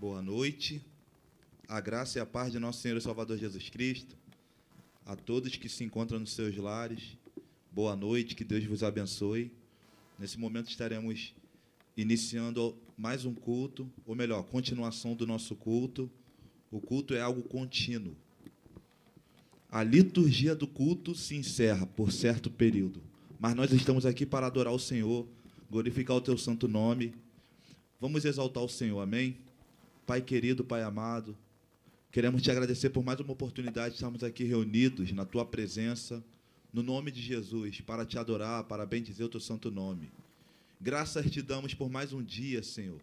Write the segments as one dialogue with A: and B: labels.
A: Boa noite. A graça e a paz de nosso Senhor e Salvador Jesus Cristo. A todos que se encontram nos seus lares. Boa noite, que Deus vos abençoe. Nesse momento estaremos iniciando mais um culto, ou melhor, continuação do nosso culto. O culto é algo contínuo. A liturgia do culto se encerra por certo período, mas nós estamos aqui para adorar o Senhor, glorificar o teu santo nome. Vamos exaltar o Senhor, amém? Pai querido, Pai amado, queremos te agradecer por mais uma oportunidade de estarmos aqui reunidos na tua presença, no nome de Jesus, para te adorar, para bendizer o teu santo nome. Graças te damos por mais um dia, Senhor,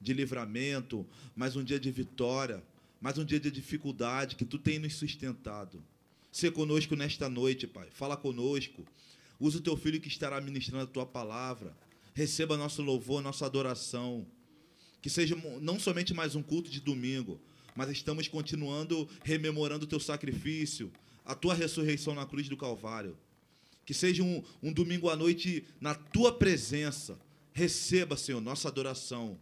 A: de livramento, mais um dia de vitória, mais um dia de dificuldade que tu tem nos sustentado. Ser conosco nesta noite, Pai. Fala conosco. Usa o teu filho que estará ministrando a tua palavra. Receba nosso louvor, nossa adoração. Que seja não somente mais um culto de domingo, mas estamos continuando rememorando o teu sacrifício, a tua ressurreição na cruz do Calvário. Que seja um, um domingo à noite na tua presença. Receba, Senhor, nossa adoração.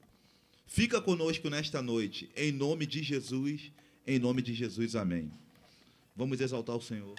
A: Fica conosco nesta noite, em nome de Jesus, em nome de Jesus, amém. Vamos exaltar o Senhor.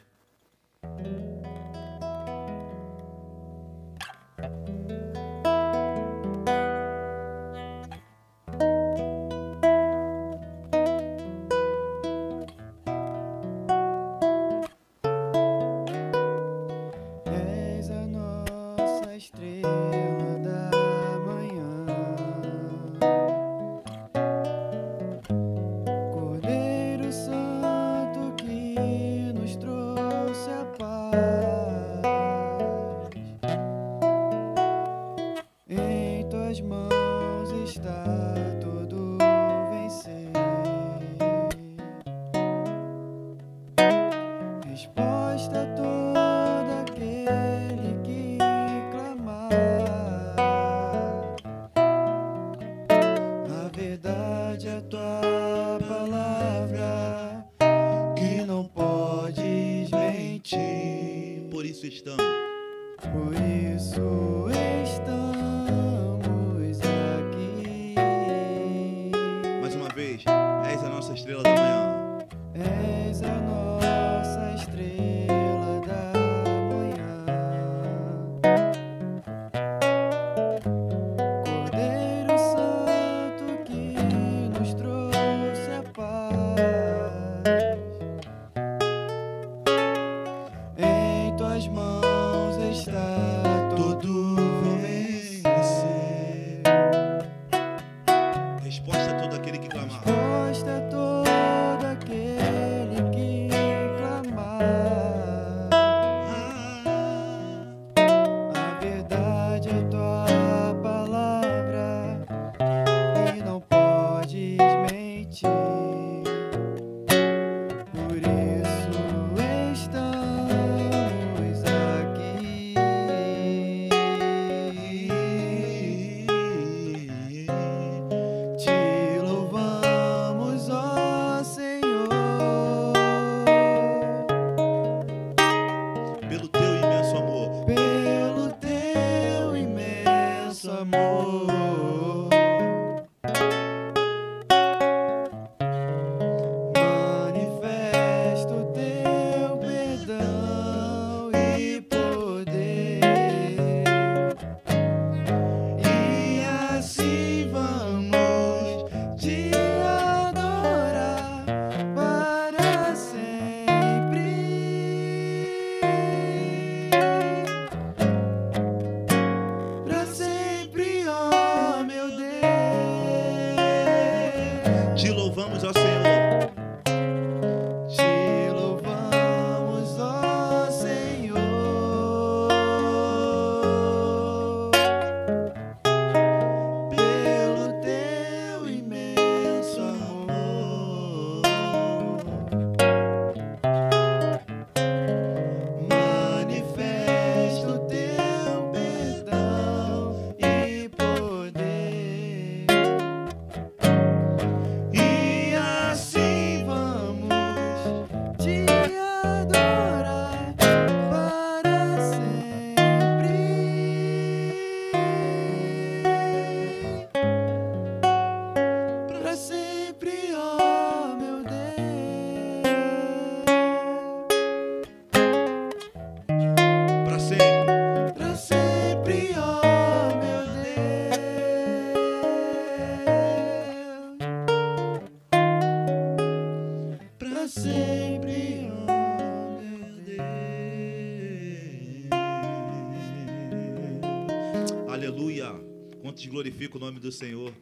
B: Quantos glorificam o nome do Senhor?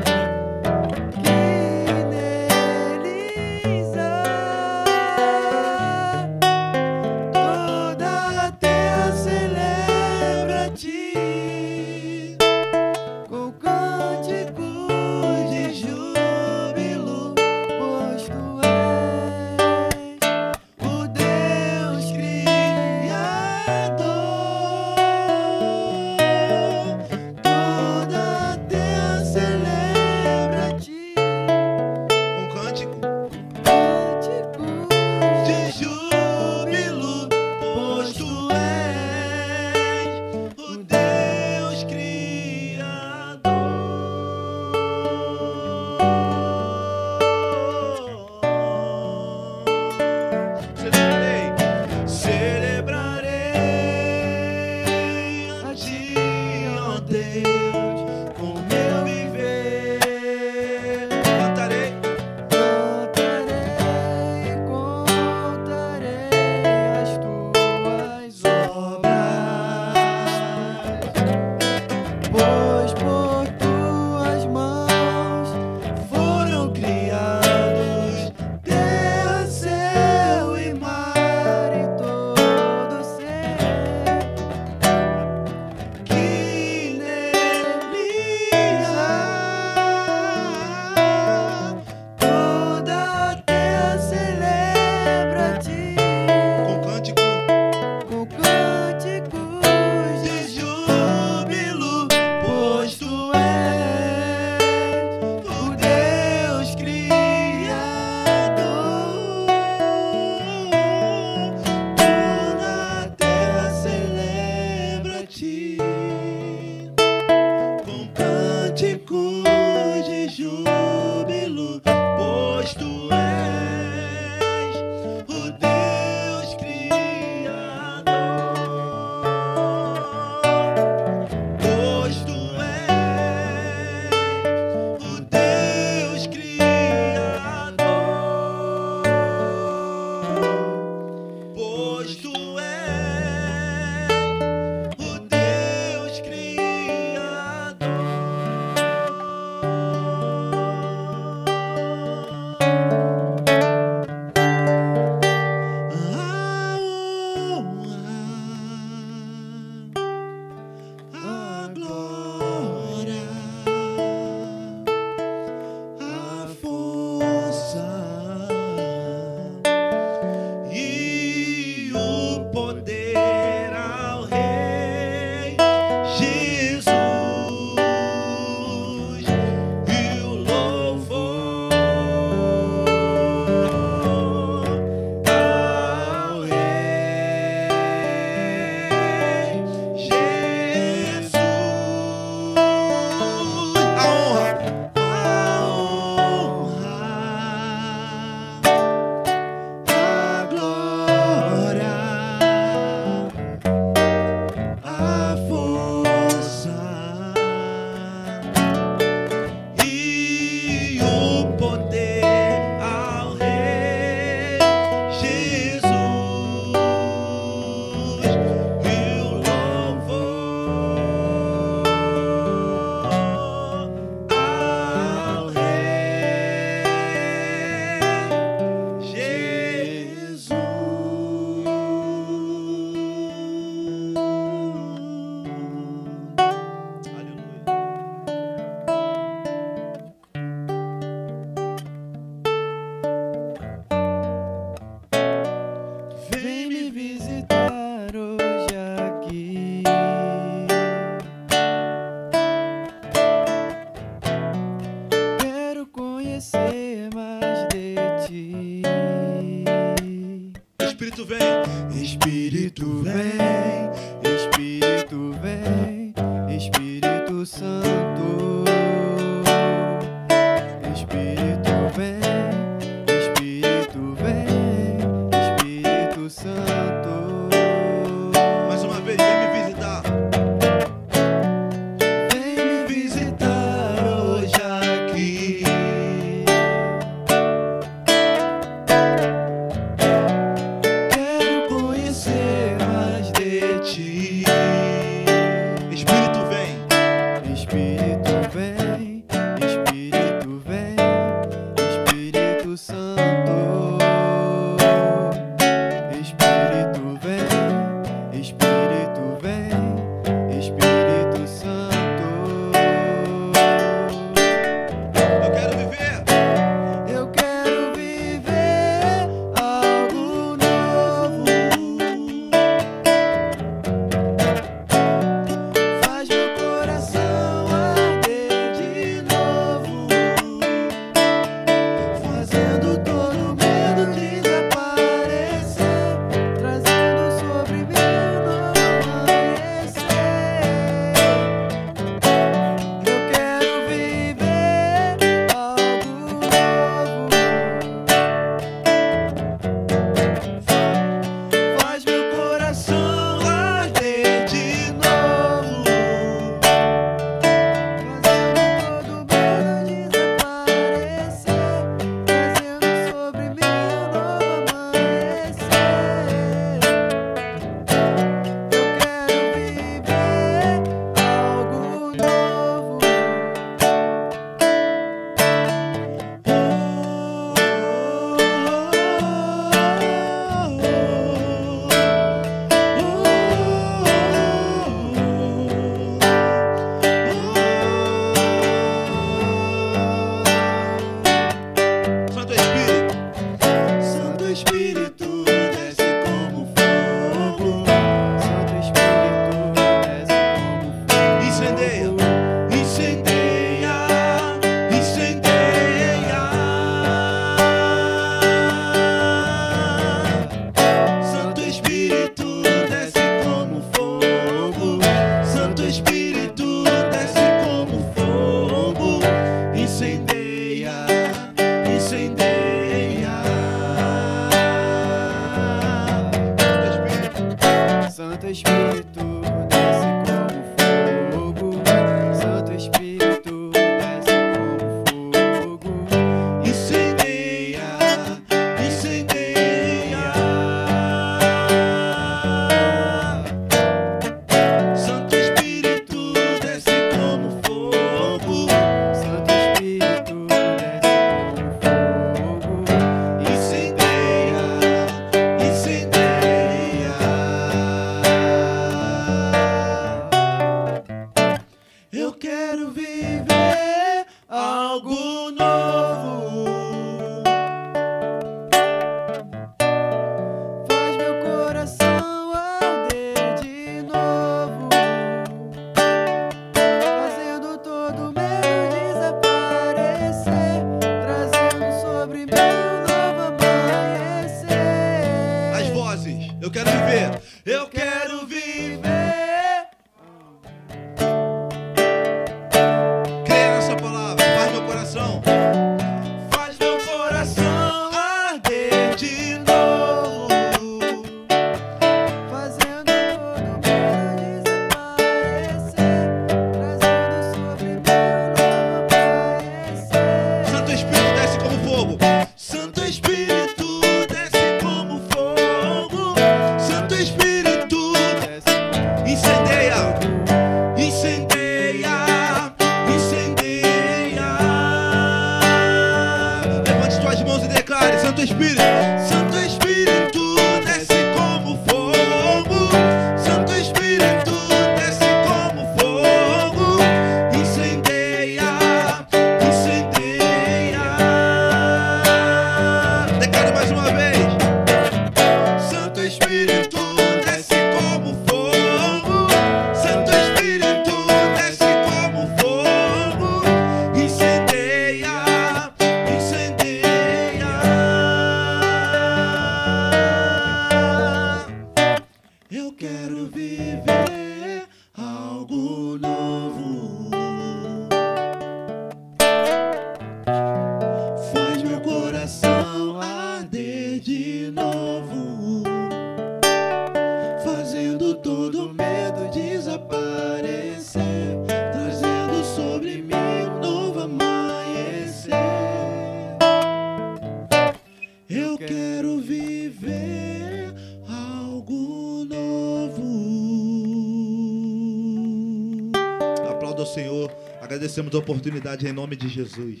B: A
A: oportunidade em nome de Jesus.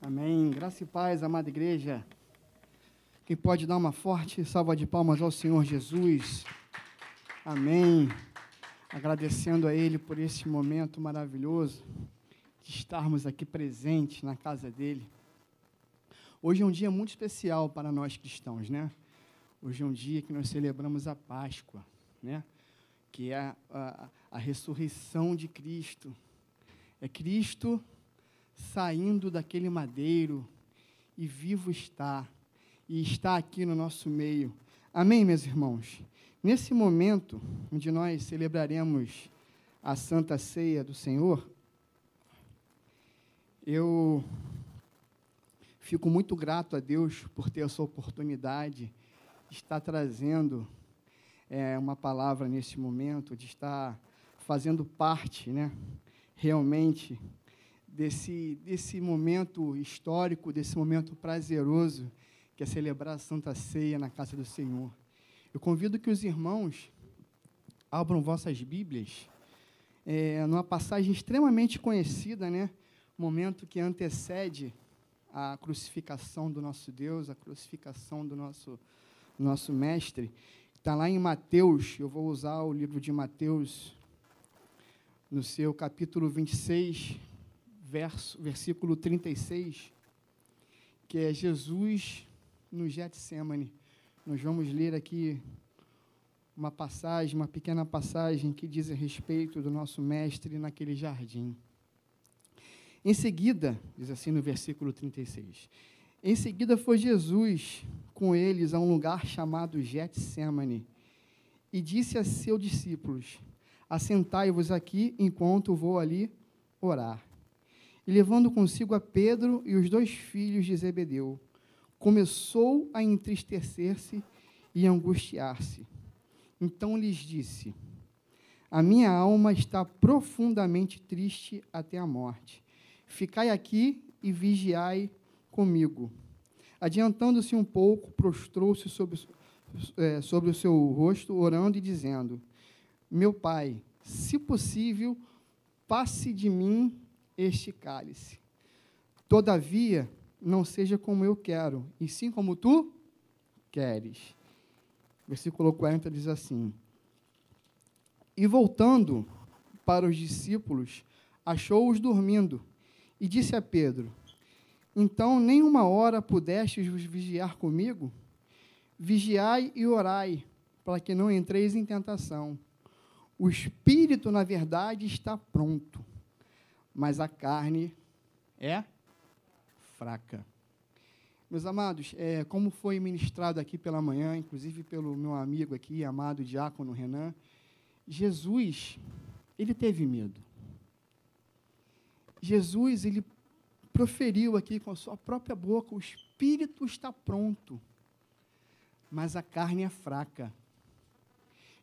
C: Amém. Graça e paz, amada igreja. Quem pode dar uma forte salva de palmas ao Senhor Jesus. Amém. Agradecendo a Ele por esse momento maravilhoso de estarmos aqui presentes na casa dele. Hoje é um dia muito especial para nós cristãos, né? Hoje é um dia que nós celebramos a Páscoa, né? Que é a, a, a ressurreição de Cristo. É Cristo saindo daquele madeiro e vivo está, e está aqui no nosso meio. Amém, meus irmãos? Nesse momento, onde nós celebraremos a Santa Ceia do Senhor, eu fico muito grato a Deus por ter essa oportunidade estar trazendo é, uma palavra nesse momento, de estar fazendo parte, né, realmente, desse, desse momento histórico, desse momento prazeroso, que é celebrar a Santa Ceia na casa do Senhor. Eu convido que os irmãos abram vossas Bíblias é, numa passagem extremamente conhecida, né? Momento que antecede a crucificação do nosso Deus, a crucificação do nosso, nosso Mestre. Está lá em Mateus, eu vou usar o livro de Mateus, no seu capítulo 26, verso, versículo 36, que é Jesus no Getsemane. Nós vamos ler aqui uma passagem, uma pequena passagem que diz a respeito do nosso mestre naquele jardim. Em seguida, diz assim no versículo 36, em seguida foi Jesus com eles a um lugar chamado Getsemane e disse a seus discípulos: Assentai-vos aqui enquanto vou ali orar. E levando consigo a Pedro e os dois filhos de Zebedeu, começou a entristecer-se e angustiar-se. Então lhes disse: A minha alma está profundamente triste até a morte. Ficai aqui e vigiai comigo. Adiantando-se um pouco, prostrou-se sobre, é, sobre o seu rosto, orando e dizendo: Meu pai, se possível, passe de mim este cálice. Todavia, não seja como eu quero, e sim como tu queres. Versículo 40 diz assim: E voltando para os discípulos, achou-os dormindo, e disse a Pedro: Então nem uma hora pudestes vos vigiar comigo? Vigiai e orai, para que não entreis em tentação. O espírito, na verdade, está pronto, mas a carne é fraca. Meus amados, é, como foi ministrado aqui pela manhã, inclusive pelo meu amigo aqui, amado diácono Renan, Jesus, ele teve medo. Jesus, ele proferiu aqui com a sua própria boca: o espírito está pronto, mas a carne é fraca.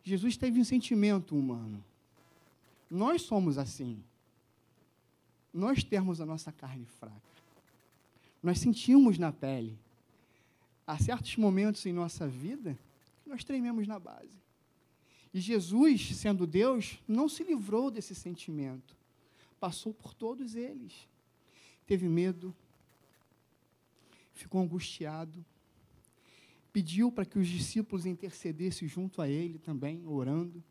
C: Jesus teve um sentimento humano. Nós somos assim. Nós temos a nossa carne fraca. Nós sentimos na pele. Há certos momentos em nossa vida que nós trememos na base. E Jesus, sendo Deus, não se livrou desse sentimento. Passou por todos eles. Teve medo, ficou angustiado, pediu para que os discípulos intercedessem junto a ele também, orando.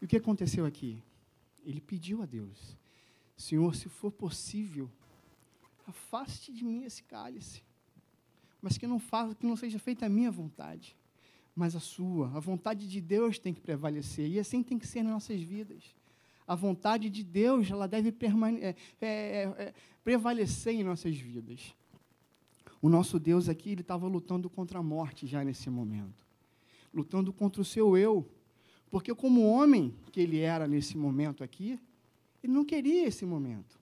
C: E o que aconteceu aqui? Ele pediu a Deus: Senhor, se for possível, afaste de mim esse cálice, mas que não faça, que não seja feita a minha vontade, mas a sua. A vontade de Deus tem que prevalecer e assim tem que ser nas nossas vidas. A vontade de Deus ela deve é, é, é, prevalecer em nossas vidas. O nosso Deus aqui ele estava lutando contra a morte já nesse momento, lutando contra o seu eu, porque como homem que ele era nesse momento aqui, Ele não queria esse momento.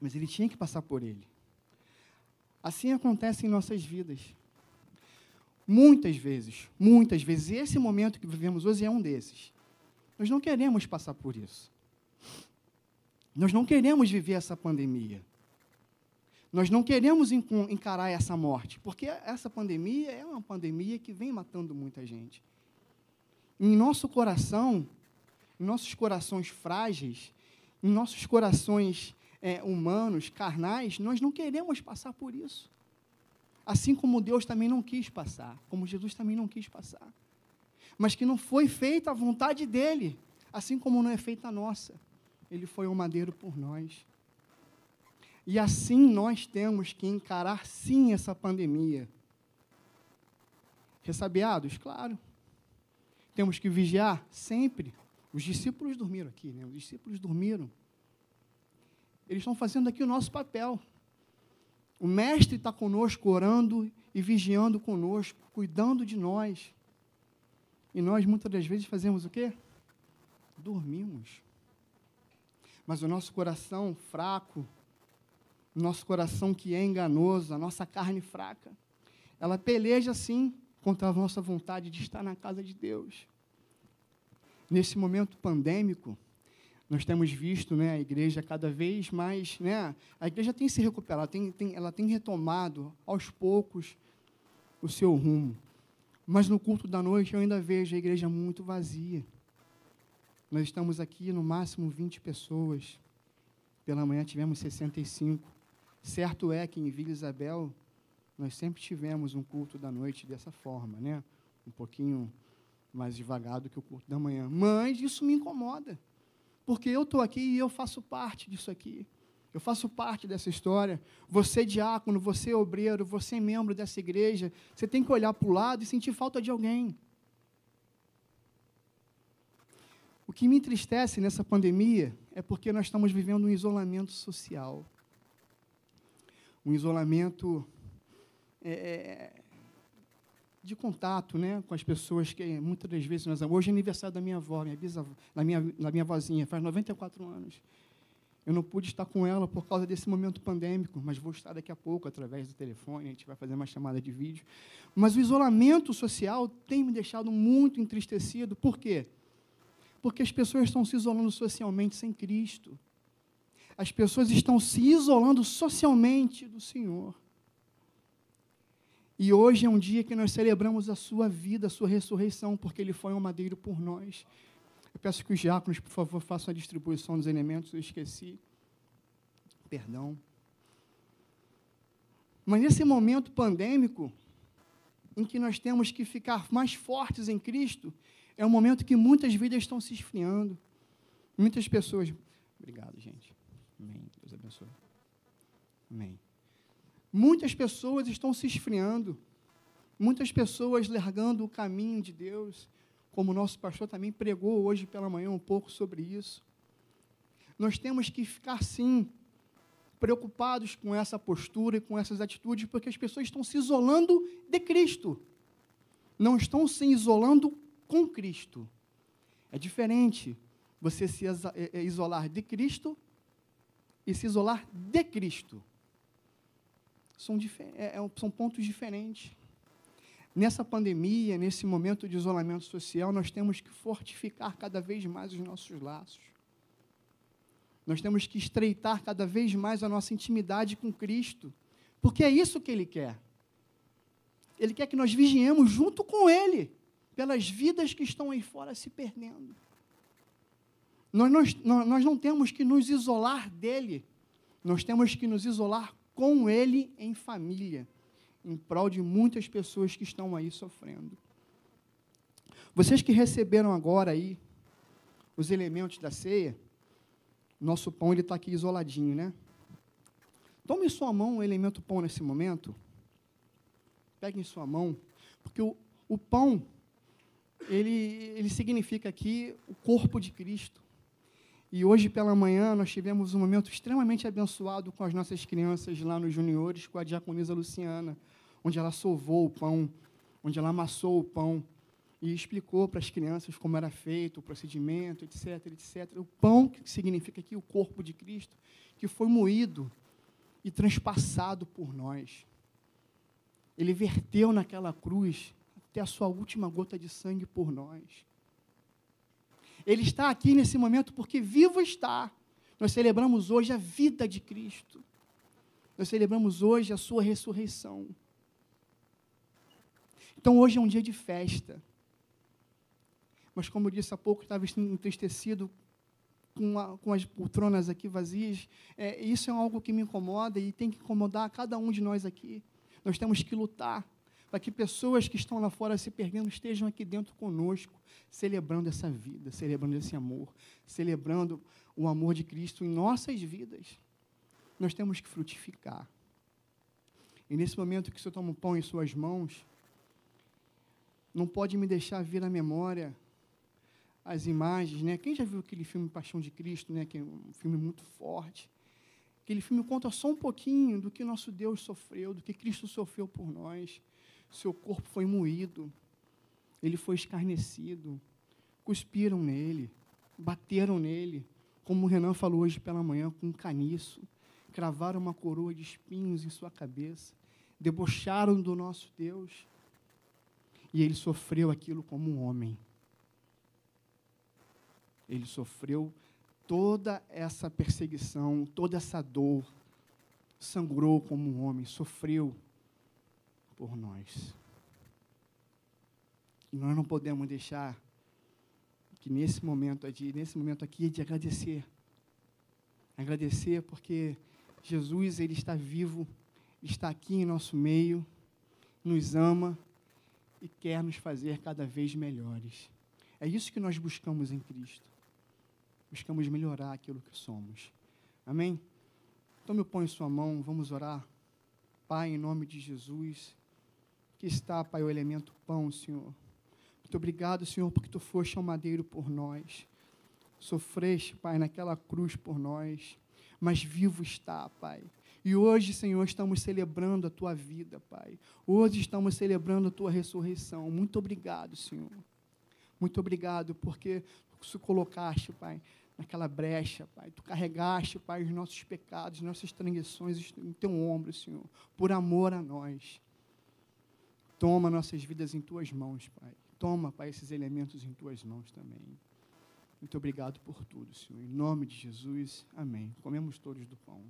C: Mas ele tinha que passar por ele. Assim acontece em nossas vidas. Muitas vezes, muitas vezes, esse momento que vivemos hoje é um desses. Nós não queremos passar por isso. Nós não queremos viver essa pandemia. Nós não queremos encarar essa morte, porque essa pandemia é uma pandemia que vem matando muita gente. Em nosso coração, em nossos corações frágeis, em nossos corações é, humanos, carnais, nós não queremos passar por isso. Assim como Deus também não quis passar, como Jesus também não quis passar. Mas que não foi feita a vontade dele, assim como não é feita a nossa. Ele foi o madeiro por nós. E assim nós temos que encarar sim essa pandemia. Ressabiados? Claro. Temos que vigiar sempre. Os discípulos dormiram aqui, né? Os discípulos dormiram. Eles estão fazendo aqui o nosso papel. O Mestre está conosco, orando e vigiando conosco, cuidando de nós. E nós, muitas das vezes, fazemos o quê? Dormimos. Mas o nosso coração fraco, o nosso coração que é enganoso, a nossa carne fraca, ela peleja, sim, contra a nossa vontade de estar na casa de Deus. Nesse momento pandêmico, nós temos visto né, a igreja cada vez mais, né, a igreja tem se recuperado, tem, tem, ela tem retomado aos poucos o seu rumo. Mas no culto da noite eu ainda vejo a igreja muito vazia. Nós estamos aqui no máximo 20 pessoas. Pela manhã tivemos 65. Certo é que em Vila Isabel nós sempre tivemos um culto da noite dessa forma, né? Um pouquinho mais devagar do que o culto da manhã. Mas isso me incomoda porque eu estou aqui e eu faço parte disso aqui. Eu faço parte dessa história. Você, diácono, você, obreiro, você, membro dessa igreja, você tem que olhar para o lado e sentir falta de alguém. O que me entristece nessa pandemia é porque nós estamos vivendo um isolamento social. Um isolamento é, de contato né, com as pessoas que muitas das vezes nós Hoje é aniversário da minha avó, minha bisavó, da minha, da minha vozinha, faz 94 anos. Eu não pude estar com ela por causa desse momento pandêmico, mas vou estar daqui a pouco através do telefone, a gente vai fazer uma chamada de vídeo. Mas o isolamento social tem me deixado muito entristecido. Por quê? Porque as pessoas estão se isolando socialmente sem Cristo. As pessoas estão se isolando socialmente do Senhor. E hoje é um dia que nós celebramos a sua vida, a sua ressurreição, porque ele foi um madeiro por nós. Eu peço que os diáconos, por favor, façam a distribuição dos elementos, eu esqueci. Perdão. Mas nesse momento pandêmico, em que nós temos que ficar mais fortes em Cristo, é um momento que muitas vidas estão se esfriando. Muitas pessoas. Obrigado, gente. Amém. Deus abençoe. Amém. Muitas pessoas estão se esfriando, muitas pessoas largando o caminho de Deus, como o nosso pastor também pregou hoje pela manhã um pouco sobre isso. Nós temos que ficar, sim, preocupados com essa postura e com essas atitudes, porque as pessoas estão se isolando de Cristo, não estão se isolando com Cristo. É diferente você se é, é, isolar de Cristo e se isolar de Cristo são, é, são pontos diferentes. Nessa pandemia, nesse momento de isolamento social, nós temos que fortificar cada vez mais os nossos laços. Nós temos que estreitar cada vez mais a nossa intimidade com Cristo, porque é isso que Ele quer. Ele quer que nós vigiemos junto com Ele, pelas vidas que estão aí fora se perdendo. Nós, nós, nós não temos que nos isolar dele, nós temos que nos isolar com Ele em família, em prol de muitas pessoas que estão aí sofrendo. Vocês que receberam agora aí os elementos da ceia, nosso pão ele está aqui isoladinho, né? Tome em sua mão o elemento pão nesse momento. Pegue em sua mão, porque o, o pão ele, ele significa aqui o corpo de Cristo. E hoje pela manhã nós tivemos um momento extremamente abençoado com as nossas crianças lá nos juniores, com a diaconisa Luciana, onde ela sovou o pão, onde ela amassou o pão. e explicou para as crianças como era feito o procedimento, etc, etc. O pão, que significa aqui o corpo de Cristo, que foi moído e transpassado por nós. Ele verteu naquela cruz até a sua última gota de sangue por nós. Ele está aqui nesse momento porque vivo está. Nós celebramos hoje a vida de Cristo. Nós celebramos hoje a sua ressurreição. Então hoje é um dia de festa. Mas como eu disse há pouco, estava entristecido com, a, com, as poltronas aqui vazias. É, isso é algo que me incomoda e tem que incomodar cada um de nós aqui. Nós temos que lutar para que pessoas que estão lá fora se perdendo estejam aqui dentro conosco, celebrando essa vida, celebrando esse amor, celebrando o amor de Cristo em nossas vidas. Nós temos que frutificar. E nesse momento que o Senhor toma o pão em suas mãos, não pode me deixar vir à memória as imagens, né? Quem já viu aquele filme Paixão de Cristo, né? Que é um filme muito forte. Aquele filme conta só um pouquinho do que nosso Deus sofreu, do que Cristo sofreu por nós. Seu corpo foi moído, ele foi escarnecido, cuspiram nele, bateram nele, como o Renan falou hoje pela manhã, com um caniço, cravaram uma coroa de espinhos em sua cabeça, debocharam do nosso Deus, e ele sofreu aquilo como um homem. Ele sofreu toda essa perseguição, toda essa dor, sangrou como um homem, sofreu por nós. E nós não podemos deixar que nesse momento nesse momento aqui de agradecer. Agradecer porque Jesus ele está vivo, está aqui em nosso meio, nos ama e quer nos fazer cada vez melhores. É isso que nós buscamos em Cristo. Buscamos melhorar aquilo que somos. Amém? Então, ponho em sua mão, vamos orar. Pai, em nome de Jesus, que está, Pai, o elemento pão, Senhor. Muito obrigado, Senhor, porque Tu foste ao madeiro por nós. Sofreste, Pai, naquela cruz por nós, mas vivo está, Pai e hoje, Senhor, estamos celebrando a tua vida, Pai. Hoje estamos celebrando a tua ressurreição. Muito obrigado, Senhor. Muito obrigado, porque tu colocaste, Pai, naquela brecha, Pai. Tu carregaste, Pai, os nossos pecados, nossas transgressões em teu ombro, Senhor, por amor a nós. Toma nossas vidas em tuas mãos, Pai. Toma, Pai, esses elementos em tuas mãos também. Muito obrigado por tudo, Senhor. Em nome de Jesus, amém. Comemos todos do pão.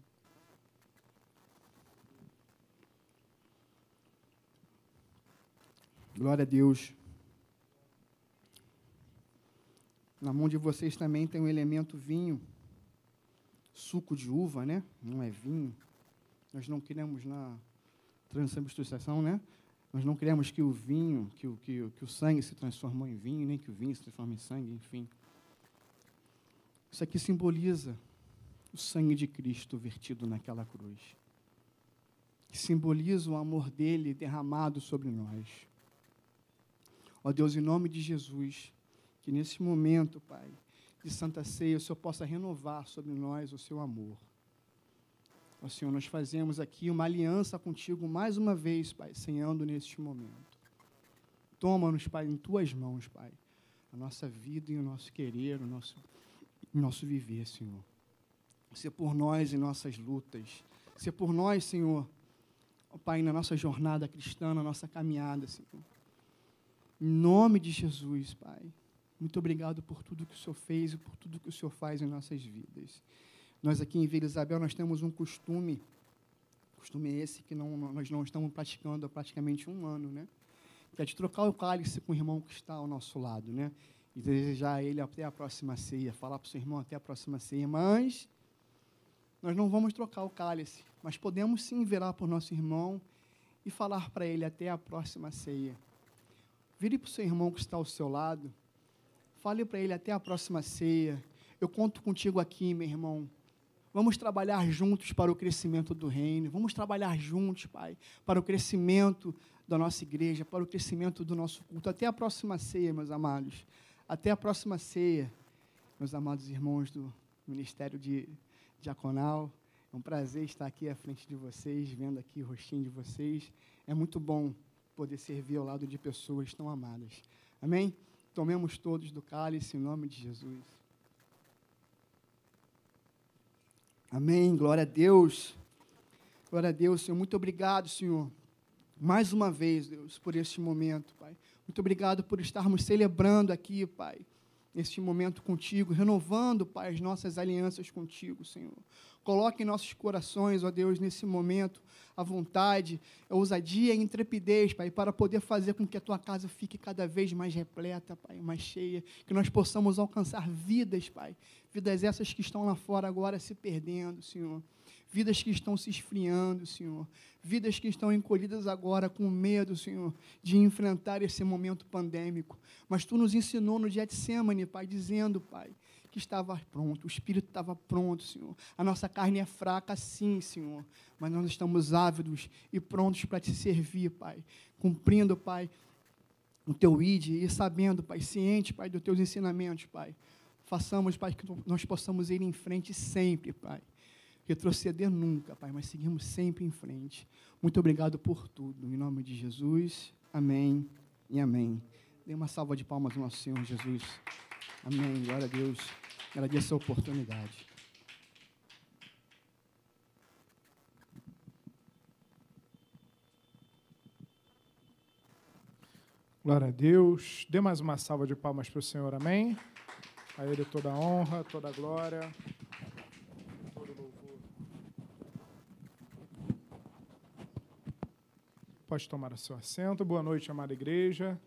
C: Glória a Deus. Na mão de vocês também tem um elemento vinho, suco de uva, né? Não é vinho. Nós não queremos na transubstituição, né? Nós não queremos que o vinho, que o, que, que o sangue se transformou em vinho, nem que o vinho se transforme em sangue, enfim. Isso aqui simboliza o sangue de Cristo vertido naquela cruz. Que simboliza o amor dele derramado sobre nós. Ó Deus, em nome de Jesus, que nesse momento, Pai, de Santa Ceia, o Senhor possa renovar sobre nós o seu amor. Ó Senhor, nós fazemos aqui uma aliança contigo mais uma vez, Pai, senhando neste momento. Toma-nos, Pai, em tuas mãos, Pai, a nossa vida e o nosso querer, o nosso, o nosso viver, Senhor. Se por nós em nossas lutas, se por nós, Senhor, Pai, na nossa jornada cristã, na nossa caminhada, Senhor. Em nome de Jesus, Pai. Muito obrigado por tudo que o Senhor fez e por tudo que o Senhor faz em nossas vidas. Nós aqui em Vila Isabel, nós temos um costume, costume esse que não, nós não estamos praticando há praticamente um ano, né? Que é de trocar o cálice com o irmão que está ao nosso lado, né? E desejar a ele até a próxima ceia, falar para o seu irmão até a próxima ceia. Mas nós não vamos trocar o cálice, mas podemos sim virar para o nosso irmão e falar para ele até a próxima ceia. Vire para o seu irmão que está ao seu lado. Fale para ele até a próxima ceia. Eu conto contigo aqui, meu irmão. Vamos trabalhar juntos para o crescimento do reino. Vamos trabalhar juntos, Pai, para o crescimento da nossa igreja, para o crescimento do nosso culto. Até a próxima ceia, meus amados. Até a próxima ceia, meus amados irmãos do Ministério de Diaconal. É um prazer estar aqui à frente de vocês, vendo aqui o rostinho de vocês. É muito bom poder servir ao lado de pessoas tão amadas. Amém? Tomemos todos do cálice em nome de Jesus. Amém. Glória a Deus. Glória a Deus, Senhor. Muito obrigado, Senhor. Mais uma vez, Deus, por este momento, Pai. Muito obrigado por estarmos celebrando aqui, Pai, este momento contigo, renovando, Pai, as nossas alianças contigo, Senhor. Coloque em nossos corações, ó Deus, nesse momento, a vontade, a ousadia e a intrepidez, Pai, para poder fazer com que a tua casa fique cada vez mais repleta, Pai, mais cheia, que nós possamos alcançar vidas, Pai, vidas essas que estão lá fora agora se perdendo, Senhor. Vidas que estão se esfriando, Senhor, vidas que estão encolhidas agora com medo, Senhor, de enfrentar esse momento pandêmico. Mas Tu nos ensinou no Getsemane, Pai, dizendo, Pai, que estava pronto, o Espírito estava pronto, Senhor. A nossa carne é fraca, sim, Senhor, mas nós estamos ávidos e prontos para Te servir, Pai, cumprindo, Pai, o Teu id e sabendo, Pai, ciente, Pai, dos Teus ensinamentos, Pai. Façamos, Pai, que nós possamos ir em frente sempre, Pai retroceder nunca, Pai, mas seguimos sempre em frente. Muito obrigado por tudo. Em nome de Jesus, amém e amém. Dê uma salva de palmas ao nosso Senhor Jesus. Amém. Glória a Deus. Agradeço a oportunidade.
D: Glória a Deus. Dê mais uma salva de palmas para o Senhor. Amém. A Ele toda a honra, toda a glória. Pode tomar o seu assento. Boa noite, amada igreja.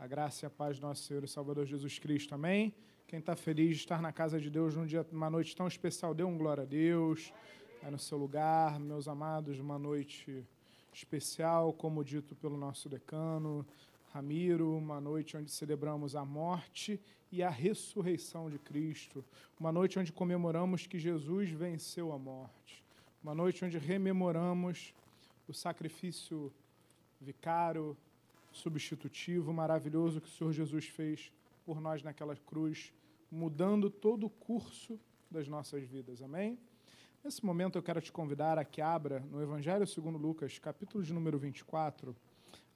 D: A graça e a paz do nosso Senhor e Salvador Jesus Cristo. Amém. Quem está feliz de estar na casa de Deus num dia, uma noite tão especial, dê um glória a Deus. Aí no seu lugar, meus amados, uma noite especial, como dito pelo nosso decano Ramiro, uma noite onde celebramos a morte e a ressurreição de Cristo, uma noite onde comemoramos que Jesus venceu a morte, uma noite onde rememoramos o sacrifício vicário, substitutivo, maravilhoso que o Senhor Jesus fez por nós naquela cruz, mudando todo o curso das nossas vidas. Amém? Nesse momento eu quero te convidar a que abra no Evangelho segundo Lucas, capítulo de número 24,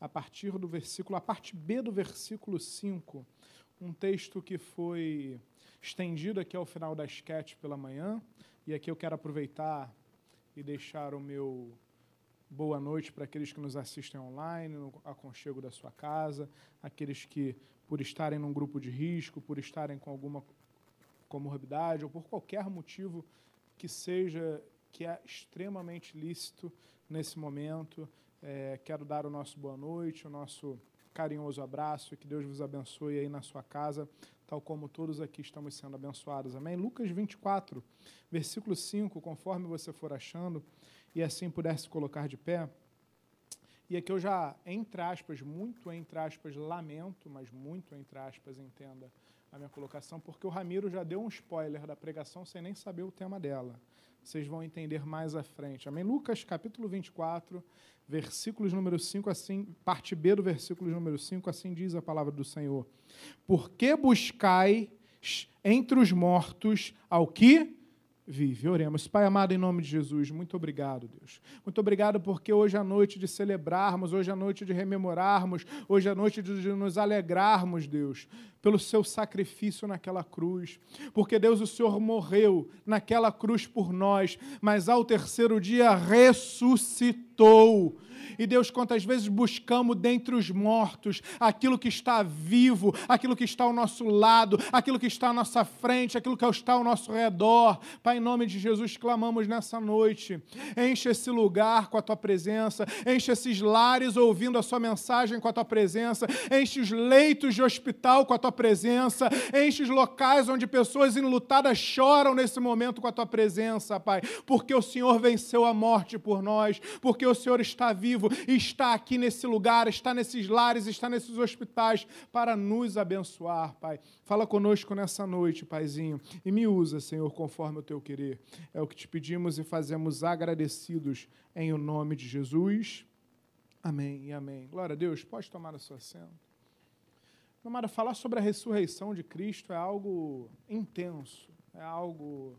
D: a partir do versículo, a parte B do versículo 5, um texto que foi estendido aqui ao final da esquete pela manhã, e aqui eu quero aproveitar e deixar o meu boa noite para aqueles que nos assistem online, no aconchego da sua casa, aqueles que, por estarem num grupo de risco, por estarem com alguma comorbidade ou por qualquer motivo que seja que é extremamente lícito nesse momento, é, quero dar o nosso boa noite, o nosso carinhoso abraço e que Deus vos abençoe aí na sua casa, tal como todos aqui estamos sendo abençoados. Amém? Lucas 24, versículo 5, conforme você for achando, e assim pudesse colocar de pé. E aqui eu já, entre aspas, muito entre aspas, lamento, mas muito entre aspas, entenda a minha colocação, porque o Ramiro já deu um spoiler da pregação sem nem saber o tema dela. Vocês vão entender mais à frente. Amém? Lucas capítulo 24, versículos número 5, assim, parte B do versículo número 5, assim diz a palavra do Senhor. Por que buscai entre os mortos ao que vive. Oremos. Pai amado, em nome de Jesus, muito obrigado, Deus. Muito obrigado porque hoje é a noite de celebrarmos, hoje é a noite de rememorarmos, hoje é a noite de nos alegrarmos, Deus, pelo seu sacrifício naquela cruz. Porque, Deus, o Senhor morreu naquela cruz por nós, mas ao terceiro dia ressuscitou e Deus, quantas vezes buscamos dentre os mortos aquilo que está vivo, aquilo que está ao nosso lado, aquilo que está à nossa frente, aquilo que está ao nosso redor. Pai, em nome de Jesus, clamamos nessa noite. Enche esse lugar com a tua presença, enche esses lares ouvindo a sua mensagem com a tua presença, enche os leitos de hospital com a tua presença, enche os locais onde pessoas enlutadas choram nesse momento com a tua presença, Pai, porque o Senhor venceu a morte por nós, porque o Senhor está vivo está aqui nesse lugar, está nesses lares, está nesses hospitais para nos abençoar, Pai. Fala conosco nessa noite, Paizinho, e me usa, Senhor, conforme o teu querer. É o que te pedimos e fazemos agradecidos em o nome de Jesus. Amém e amém. Glória a Deus. Pode tomar a sua assento. Amada, falar sobre a ressurreição de Cristo é algo intenso, é algo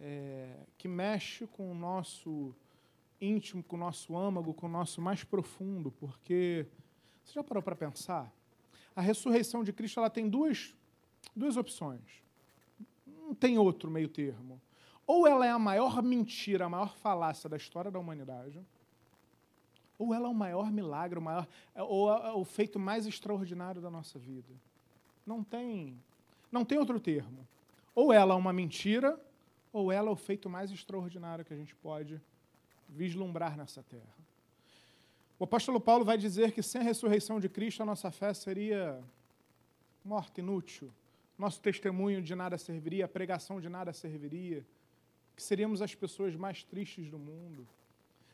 D: é, que mexe com o nosso íntimo, com o nosso âmago, com o nosso mais profundo, porque você já parou para pensar? a ressurreição de Cristo ela tem duas, duas opções. Não tem outro meio termo. Ou ela é a maior mentira, a maior falácia da história da humanidade, ou ela é o maior milagre, o, maior, ou é o feito mais extraordinário da nossa vida. Não tem, não tem outro termo. Ou ela é uma mentira, ou ela é o feito mais extraordinário que a gente pode vislumbrar nessa terra. O apóstolo Paulo vai dizer que sem a ressurreição de Cristo a nossa fé seria morta, inútil. Nosso testemunho de nada serviria, a pregação de nada serviria, que seríamos as pessoas mais tristes do mundo.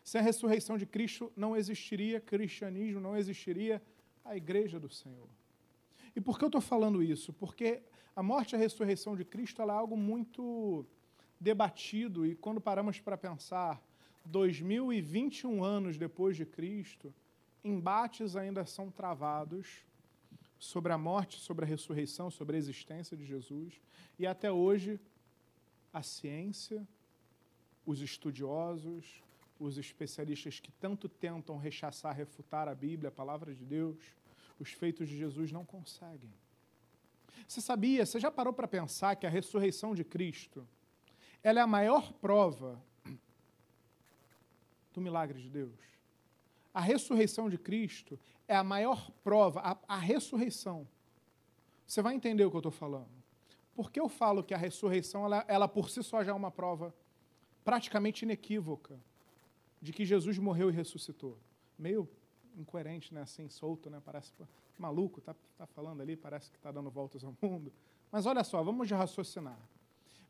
D: Sem a ressurreição de Cristo não existiria cristianismo, não existiria a igreja do Senhor. E por que eu estou falando isso? Porque a morte e a ressurreição de Cristo é algo muito debatido e quando paramos para pensar 2021 anos depois de Cristo, embates ainda são travados sobre a morte, sobre a ressurreição, sobre a existência de Jesus. E até hoje, a ciência, os estudiosos, os especialistas que tanto tentam rechaçar, refutar a Bíblia, a palavra de Deus, os feitos de Jesus não conseguem. Você sabia, você já parou para pensar que a ressurreição de Cristo, ela é a maior prova do milagre de Deus. A ressurreição de Cristo é a maior prova, a, a ressurreição. Você vai entender o que eu estou falando. Por que eu falo que a ressurreição, ela, ela por si só já é uma prova praticamente inequívoca de que Jesus morreu e ressuscitou? Meio incoerente, né? assim, solto, né? parece maluco, está tá falando ali, parece que está dando voltas ao mundo. Mas olha só, vamos de raciocinar.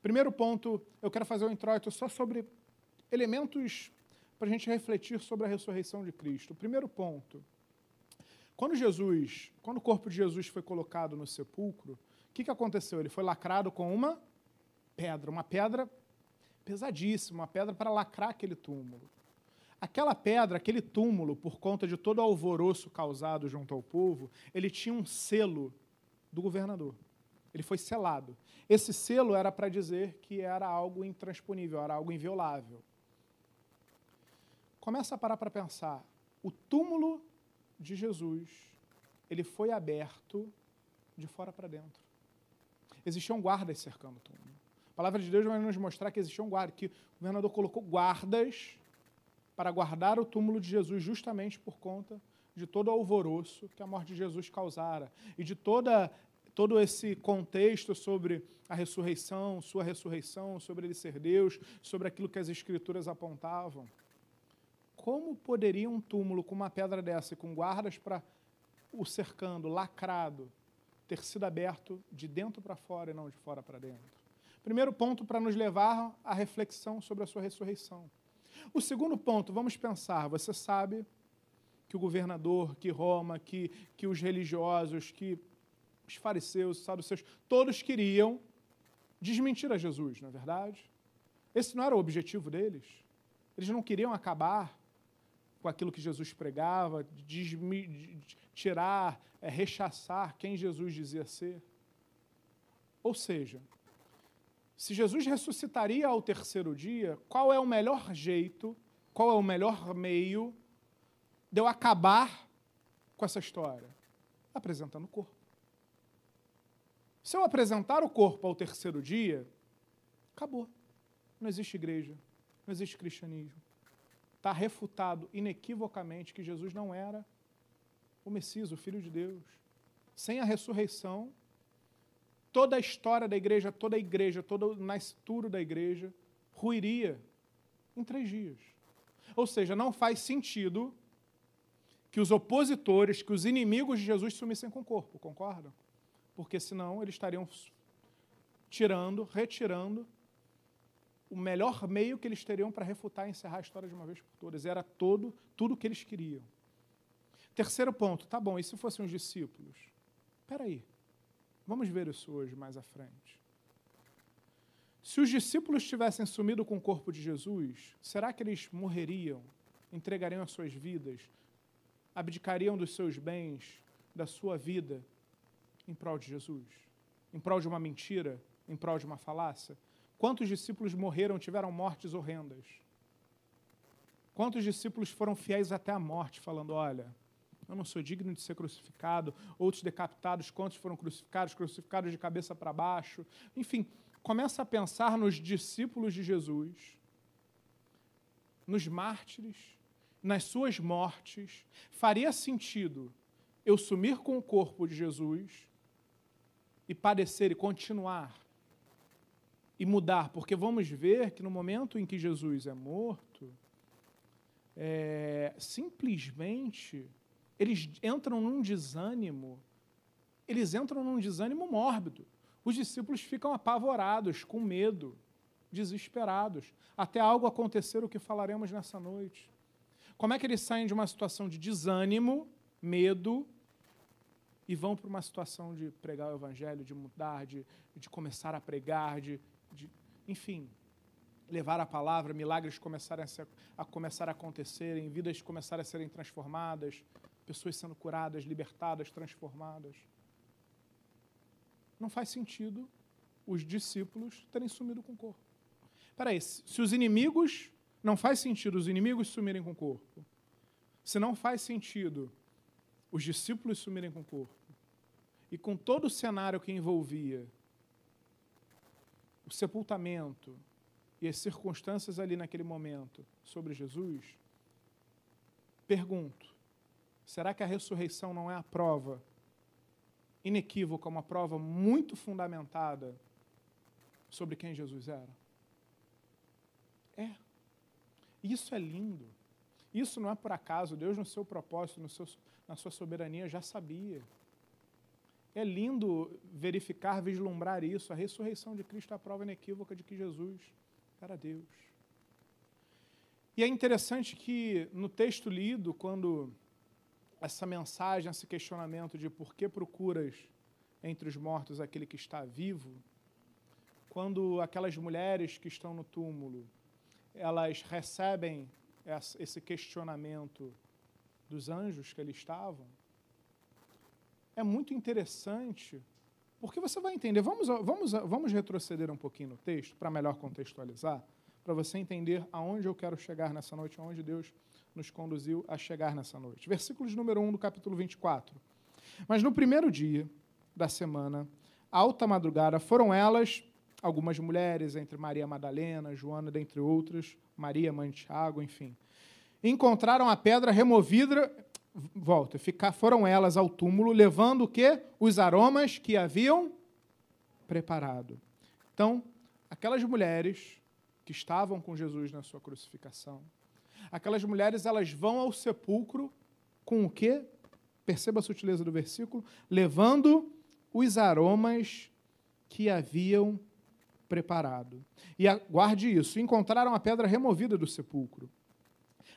D: Primeiro ponto, eu quero fazer um introito só sobre elementos para a gente refletir sobre a ressurreição de Cristo. O primeiro ponto. Quando Jesus, quando o corpo de Jesus foi colocado no sepulcro, o que, que aconteceu? Ele foi lacrado com uma pedra, uma pedra pesadíssima, uma pedra para lacrar aquele túmulo. Aquela pedra, aquele túmulo, por conta de todo o alvoroço causado junto ao povo, ele tinha um selo do governador. Ele foi selado. Esse selo era para dizer que era algo intransponível, era algo inviolável começa a parar para pensar. O túmulo de Jesus, ele foi aberto de fora para dentro. Existiam guardas cercando o túmulo. A palavra de Deus vai nos mostrar que existiam guardas, que o governador colocou guardas para guardar o túmulo de Jesus justamente por conta de todo o alvoroço que a morte de Jesus causara e de toda todo esse contexto sobre a ressurreição, sua ressurreição, sobre ele ser Deus, sobre aquilo que as escrituras apontavam. Como poderia um túmulo com uma pedra dessa e com guardas para o cercando, lacrado, ter sido aberto de dentro para fora e não de fora para dentro? Primeiro ponto para nos levar à reflexão sobre a sua ressurreição. O segundo ponto, vamos pensar, você sabe que o governador, que Roma, que, que os religiosos, que os fariseus, os saduceus, todos queriam desmentir a Jesus, não é verdade? Esse não era o objetivo deles. Eles não queriam acabar com aquilo que Jesus pregava, tirar, é, rechaçar quem Jesus dizia ser. Ou seja, se Jesus ressuscitaria ao terceiro dia, qual é o melhor jeito, qual é o melhor meio de eu acabar com essa história? Apresentando o corpo. Se eu apresentar o corpo ao terceiro dia, acabou. Não existe igreja, não existe cristianismo está refutado inequivocamente que Jesus não era o Messias, o Filho de Deus. Sem a ressurreição, toda a história da igreja, toda a igreja, todo o nascituro da igreja ruiria em três dias. Ou seja, não faz sentido que os opositores, que os inimigos de Jesus sumissem com o corpo, concordam? Porque senão eles estariam tirando, retirando o melhor meio que eles teriam para refutar e encerrar a história de uma vez por todas. Era todo, tudo o que eles queriam. Terceiro ponto, tá bom, e se fossem os discípulos? Espera aí, vamos ver isso hoje mais à frente. Se os discípulos tivessem sumido com o corpo de Jesus, será que eles morreriam, entregariam as suas vidas, abdicariam dos seus bens, da sua vida, em prol de Jesus? Em prol de uma mentira? Em prol de uma falácia? Quantos discípulos morreram, tiveram mortes horrendas? Quantos discípulos foram fiéis até a morte, falando: olha, eu não sou digno de ser crucificado. Outros decapitados, quantos foram crucificados, crucificados de cabeça para baixo. Enfim, começa a pensar nos discípulos de Jesus, nos mártires, nas suas mortes. Faria sentido eu sumir com o corpo de Jesus e padecer e continuar e mudar, porque vamos ver que no momento em que Jesus é morto, é, simplesmente eles entram num desânimo, eles entram num desânimo mórbido. Os discípulos ficam apavorados, com medo, desesperados, até algo acontecer, o que falaremos nessa noite. Como é que eles saem de uma situação de desânimo, medo, e vão para uma situação de pregar o evangelho, de mudar, de, de começar a pregar, de, de, enfim, levar a palavra, milagres começarem a, ser, a começar a acontecerem, vidas começarem a serem transformadas, pessoas sendo curadas, libertadas, transformadas. Não faz sentido os discípulos terem sumido com o corpo. Peraí, se os inimigos. Não faz sentido os inimigos sumirem com o corpo. Se não faz sentido os discípulos sumirem com o corpo. E com todo o cenário que envolvia o sepultamento e as circunstâncias ali naquele momento sobre Jesus, pergunto: será que a ressurreição não é a prova inequívoca, uma prova muito fundamentada sobre quem Jesus era? É. Isso é lindo. Isso não é por acaso. Deus, no seu propósito, no seu, na sua soberania, já sabia. É lindo verificar, vislumbrar isso. A ressurreição de Cristo é a prova inequívoca de que Jesus era Deus. E é interessante que no texto lido, quando essa mensagem, esse questionamento de por que procuras entre os mortos aquele que está vivo, quando aquelas mulheres que estão no túmulo, elas recebem esse questionamento dos anjos que ali estavam, é muito interessante, porque você vai entender. Vamos, vamos, vamos retroceder um pouquinho no texto, para melhor contextualizar, para você entender aonde eu quero chegar nessa noite, aonde Deus nos conduziu a chegar nessa noite. Versículos número 1 do capítulo 24. Mas no primeiro dia da semana, alta madrugada, foram elas, algumas mulheres, entre Maria Madalena, Joana, dentre outras, Maria, mãe Tiago, enfim, encontraram a pedra removida, volta, ficar, foram elas ao túmulo, levando o quê? Os aromas que haviam preparado. Então, aquelas mulheres que estavam com Jesus na sua crucificação, aquelas mulheres, elas vão ao sepulcro com o quê? Perceba a sutileza do versículo, levando os aromas que haviam preparado. E guarde isso, encontraram a pedra removida do sepulcro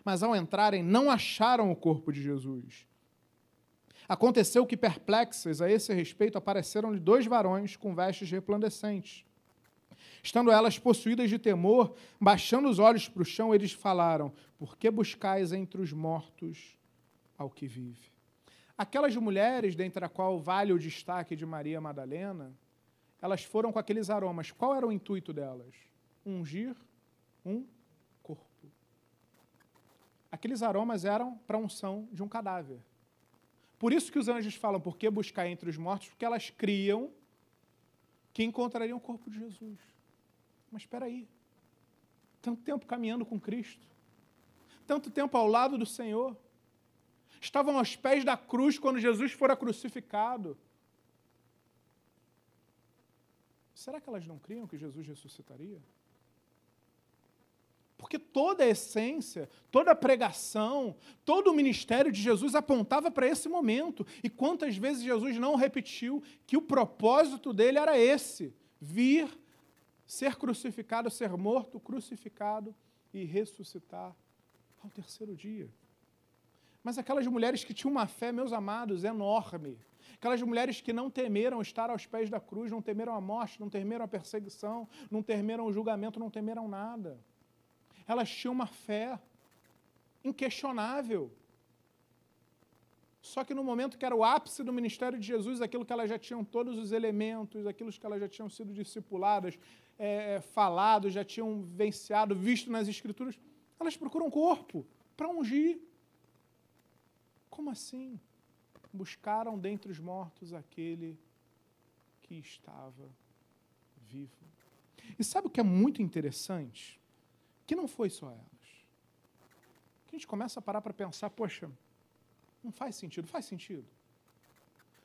D: mas ao entrarem não acharam o corpo de Jesus. Aconteceu que, perplexas a esse respeito, apareceram-lhe dois varões com vestes resplandecentes. Estando elas possuídas de temor, baixando os olhos para o chão, eles falaram: Por que buscais entre os mortos ao que vive? Aquelas mulheres, dentre a qual vale o destaque de Maria Madalena, elas foram com aqueles aromas. Qual era o intuito delas? Ungir um aqueles aromas eram para a unção de um cadáver. Por isso que os anjos falam, por que buscar entre os mortos? Porque elas criam que encontrariam o corpo de Jesus. Mas espera aí, tanto tempo caminhando com Cristo, tanto tempo ao lado do Senhor, estavam aos pés da cruz quando Jesus fora crucificado. Será que elas não criam que Jesus ressuscitaria? Porque toda a essência, toda a pregação, todo o ministério de Jesus apontava para esse momento. E quantas vezes Jesus não repetiu que o propósito dele era esse: vir, ser crucificado, ser morto, crucificado e ressuscitar ao terceiro dia. Mas aquelas mulheres que tinham uma fé, meus amados, enorme. Aquelas mulheres que não temeram estar aos pés da cruz, não temeram a morte, não temeram a perseguição, não temeram o julgamento, não temeram nada elas tinham uma fé inquestionável. Só que no momento que era o ápice do ministério de Jesus, aquilo que elas já tinham todos os elementos, aquilo que elas já tinham sido discipuladas, é, falado, já tinham venciado, visto nas Escrituras, elas procuram corpo para ungir. Como assim? Buscaram dentre os mortos aquele que estava vivo. E sabe o que é muito interessante? Que não foi só elas. Que a gente começa a parar para pensar, poxa, não faz sentido. Faz sentido.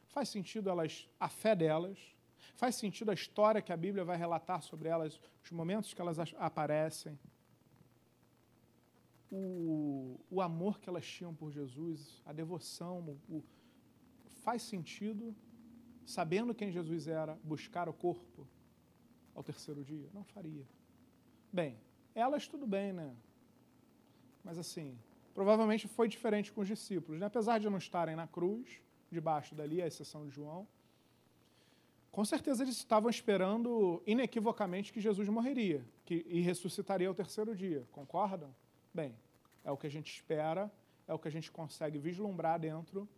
D: Faz sentido elas, a fé delas, faz sentido a história que a Bíblia vai relatar sobre elas, os momentos que elas aparecem, o, o amor que elas tinham por Jesus, a devoção, o, faz sentido, sabendo quem Jesus era, buscar o corpo ao terceiro dia? Não faria. Bem, elas tudo bem, né? Mas assim, provavelmente foi diferente com os discípulos, né? apesar de não estarem na cruz, debaixo dali, à exceção de João. Com certeza eles estavam esperando inequivocamente que Jesus morreria que, e ressuscitaria ao terceiro dia. Concordam? Bem, é o que a gente espera, é o que a gente consegue vislumbrar dentro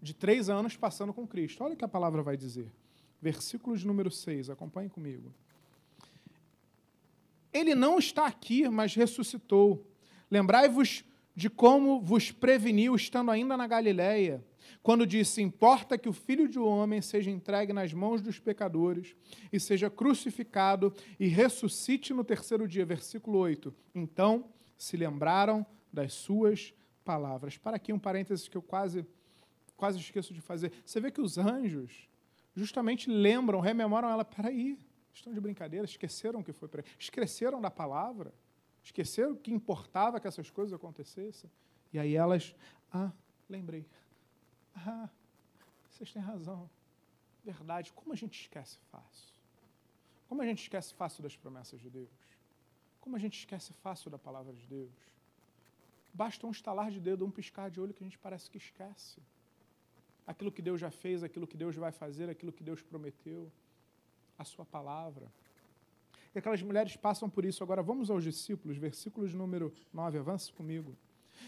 D: de três anos passando com Cristo. Olha o que a palavra vai dizer. Versículo de número 6, acompanhe comigo. Ele não está aqui, mas ressuscitou. Lembrai-vos de como vos preveniu, estando ainda na Galiléia, quando disse: Importa que o filho de homem seja entregue nas mãos dos pecadores e seja crucificado e ressuscite no terceiro dia. Versículo 8. Então se lembraram das suas palavras. Para aqui um parênteses que eu quase, quase esqueço de fazer. Você vê que os anjos justamente lembram, rememoram ela. Peraí, estão de brincadeira, esqueceram que foi para esqueceram da palavra, esqueceram que importava que essas coisas acontecessem. E aí elas, ah, lembrei. Ah, vocês têm razão. Verdade, como a gente esquece fácil. Como a gente esquece fácil das promessas de Deus. Como a gente esquece fácil da palavra de Deus. Basta um estalar de dedo, um piscar de olho que a gente parece que esquece. Aquilo que Deus já fez, aquilo que Deus vai fazer, aquilo que Deus prometeu, a sua palavra. E aquelas mulheres passam por isso. Agora vamos aos discípulos, versículos número 9, avance comigo.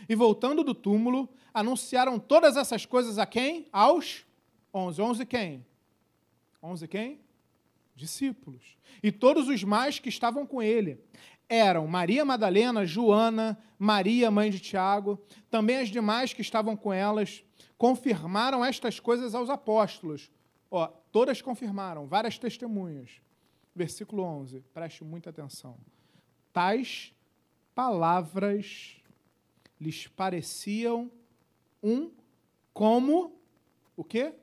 D: E voltando do túmulo, anunciaram todas essas coisas a quem? Aos 11. 11 quem? 11 quem? Discípulos. E todos os mais que estavam com ele. Eram Maria Madalena, Joana, Maria, mãe de Tiago, também as demais que estavam com elas, confirmaram estas coisas aos apóstolos. Ó, todas confirmaram, várias testemunhas. Versículo 11, preste muita atenção. Tais palavras lhes pareciam um como o quê?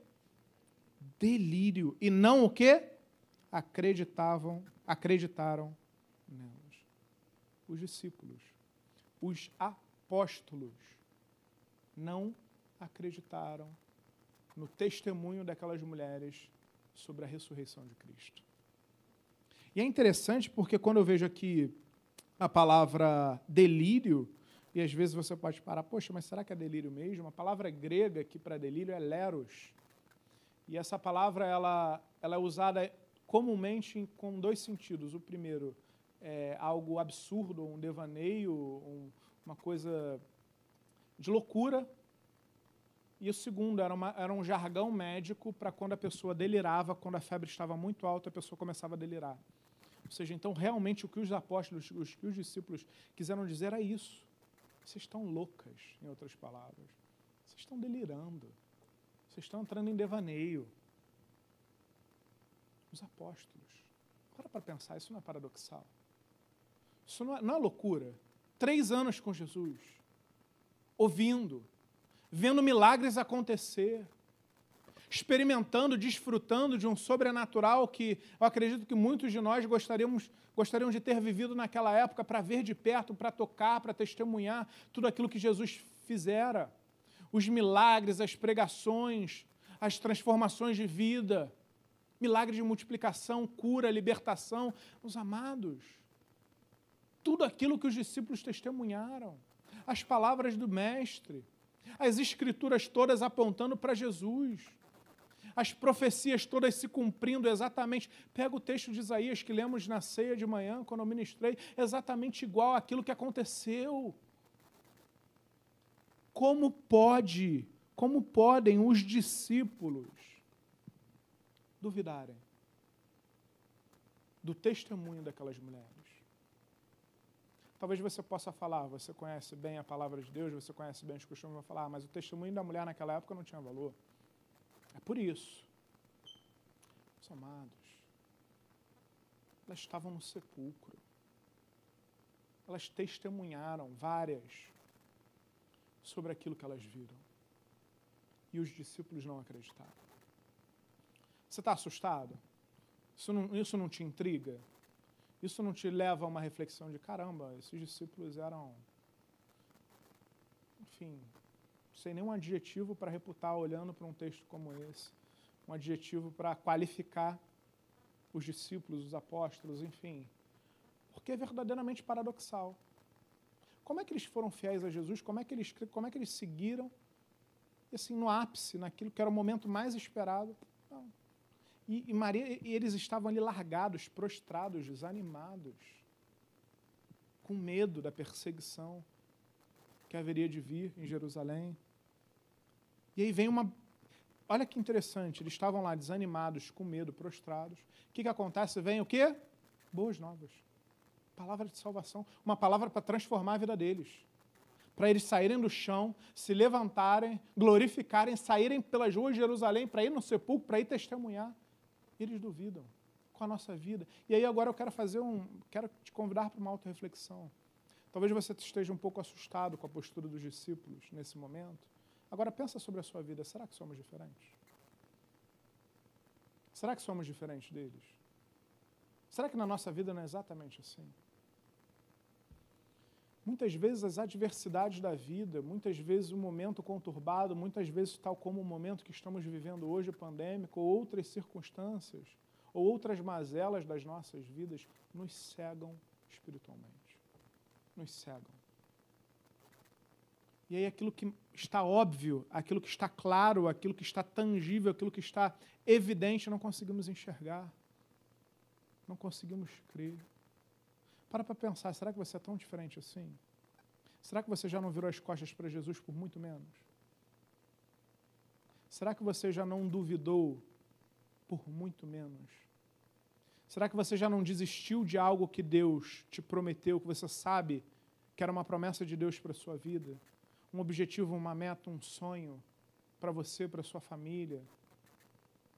D: Delírio. E não o quê? Acreditavam, acreditaram nelas. Os discípulos, os apóstolos não acreditaram no testemunho daquelas mulheres sobre a ressurreição de Cristo. E é interessante porque quando eu vejo aqui a palavra delírio, e às vezes você pode parar, poxa, mas será que é delírio mesmo? A palavra grega aqui para delírio é leros. E essa palavra ela, ela é usada comumente com dois sentidos. O primeiro é algo absurdo, um devaneio, um, uma coisa de loucura. E o segundo era, uma, era um jargão médico para quando a pessoa delirava, quando a febre estava muito alta, a pessoa começava a delirar. Ou seja, então realmente o que os apóstolos, os os discípulos quiseram dizer era isso. Vocês estão loucas, em outras palavras. Vocês estão delirando. Vocês estão entrando em devaneio. Os apóstolos. Para para pensar, isso não é paradoxal. Isso não é, não é loucura. Três anos com Jesus, ouvindo, vendo milagres acontecer, experimentando, desfrutando de um sobrenatural que eu acredito que muitos de nós gostaríamos, gostariam de ter vivido naquela época para ver de perto, para tocar, para testemunhar tudo aquilo que Jesus fizera. Os milagres, as pregações, as transformações de vida, milagres de multiplicação, cura, libertação. Os amados, tudo aquilo que os discípulos testemunharam, as palavras do Mestre, as escrituras todas apontando para Jesus as profecias todas se cumprindo exatamente. Pega o texto de Isaías que lemos na ceia de manhã, quando eu ministrei, exatamente igual àquilo que aconteceu. Como pode, como podem os discípulos duvidarem do testemunho daquelas mulheres? Talvez você possa falar, você conhece bem a palavra de Deus, você conhece bem os costumes, vai falar, ah, mas o testemunho da mulher naquela época não tinha valor. É por isso. Meus amados, elas estavam no sepulcro. Elas testemunharam várias sobre aquilo que elas viram. E os discípulos não acreditaram. Você está assustado? Isso não, isso não te intriga? Isso não te leva a uma reflexão de caramba, esses discípulos eram. Enfim, sem nenhum adjetivo para reputar olhando para um texto como esse. Um adjetivo para qualificar os discípulos, os apóstolos, enfim. Porque é verdadeiramente paradoxal. Como é que eles foram fiéis a Jesus? Como é que eles, como é que eles seguiram? E assim, no ápice, naquilo que era o momento mais esperado. Não. E, e Maria, e eles estavam ali largados, prostrados, desanimados, com medo da perseguição que haveria de vir em Jerusalém. E aí vem uma. Olha que interessante, eles estavam lá desanimados, com medo, prostrados. O que, que acontece? Vem o quê? Boas novas. Palavra de salvação. Uma palavra para transformar a vida deles. Para eles saírem do chão, se levantarem, glorificarem, saírem pelas ruas de Jerusalém para ir no sepulcro, para ir testemunhar eles duvidam com a nossa vida. E aí agora eu quero fazer um, quero te convidar para uma auto-reflexão. Talvez você esteja um pouco assustado com a postura dos discípulos nesse momento. Agora pensa sobre a sua vida. Será que somos diferentes? Será que somos diferentes deles? Será que na nossa vida não é exatamente assim? Muitas vezes as adversidades da vida, muitas vezes o momento conturbado, muitas vezes tal como o momento que estamos vivendo hoje, pandêmico, ou outras circunstâncias, ou outras mazelas das nossas vidas, nos cegam espiritualmente. Nos cegam. E aí aquilo que está óbvio, aquilo que está claro, aquilo que está tangível, aquilo que está evidente, não conseguimos enxergar. Não conseguimos crer. Para para pensar, será que você é tão diferente assim? Será que você já não virou as costas para Jesus por muito menos? Será que você já não duvidou por muito menos? Será que você já não desistiu de algo que Deus te prometeu, que você sabe que era uma promessa de Deus para a sua vida? Um objetivo, uma meta, um sonho para você, para a sua família,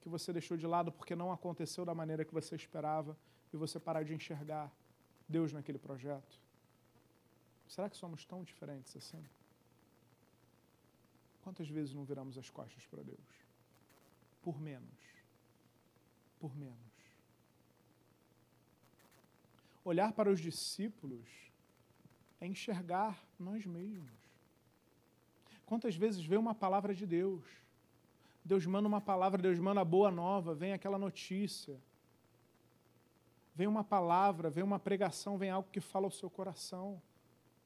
D: que você deixou de lado porque não aconteceu da maneira que você esperava e você parar de enxergar Deus naquele projeto? Será que somos tão diferentes assim? Quantas vezes não viramos as costas para Deus? Por menos. Por menos. Olhar para os discípulos é enxergar nós mesmos. Quantas vezes vê uma palavra de Deus? Deus manda uma palavra, Deus manda a boa nova, vem aquela notícia vem uma palavra, vem uma pregação, vem algo que fala ao seu coração,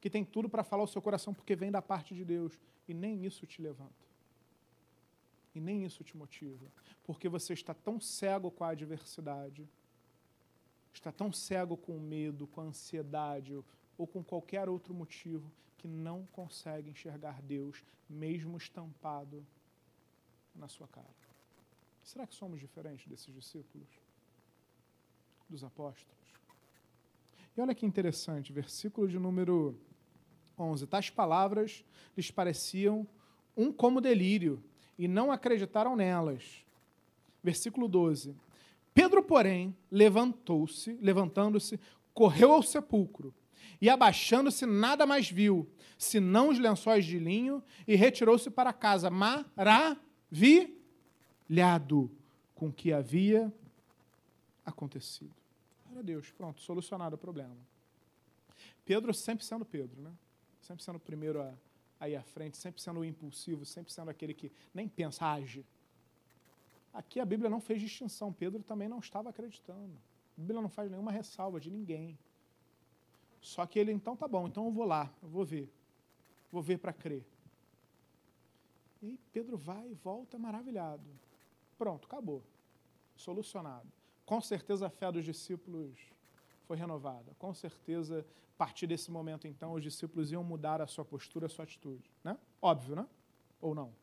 D: que tem tudo para falar ao seu coração porque vem da parte de Deus, e nem isso te levanta. E nem isso te motiva, porque você está tão cego com a adversidade, está tão cego com o medo, com a ansiedade ou com qualquer outro motivo que não consegue enxergar Deus, mesmo estampado na sua cara. Será que somos diferentes desses discípulos? Dos apóstolos. E olha que interessante, versículo de número 11. Tais palavras lhes pareciam um como delírio, e não acreditaram nelas. Versículo 12. Pedro, porém, levantou-se, levantando-se, correu ao sepulcro, e abaixando-se nada mais viu, senão os lençóis de linho, e retirou-se para casa, maravilhado com o que havia acontecido. Glória a Deus, pronto, solucionado o problema. Pedro sempre sendo Pedro, né? Sempre sendo o primeiro a, a ir à frente, sempre sendo o impulsivo, sempre sendo aquele que nem pensa, age. Aqui a Bíblia não fez distinção, Pedro também não estava acreditando. A Bíblia não faz nenhuma ressalva de ninguém. Só que ele, então tá bom, então eu vou lá, eu vou ver. Vou ver para crer. E Pedro vai e volta maravilhado. Pronto, acabou. Solucionado. Com certeza a fé dos discípulos foi renovada. Com certeza, a partir desse momento, então, os discípulos iam mudar a sua postura, a sua atitude. Né? Óbvio, né? Ou não?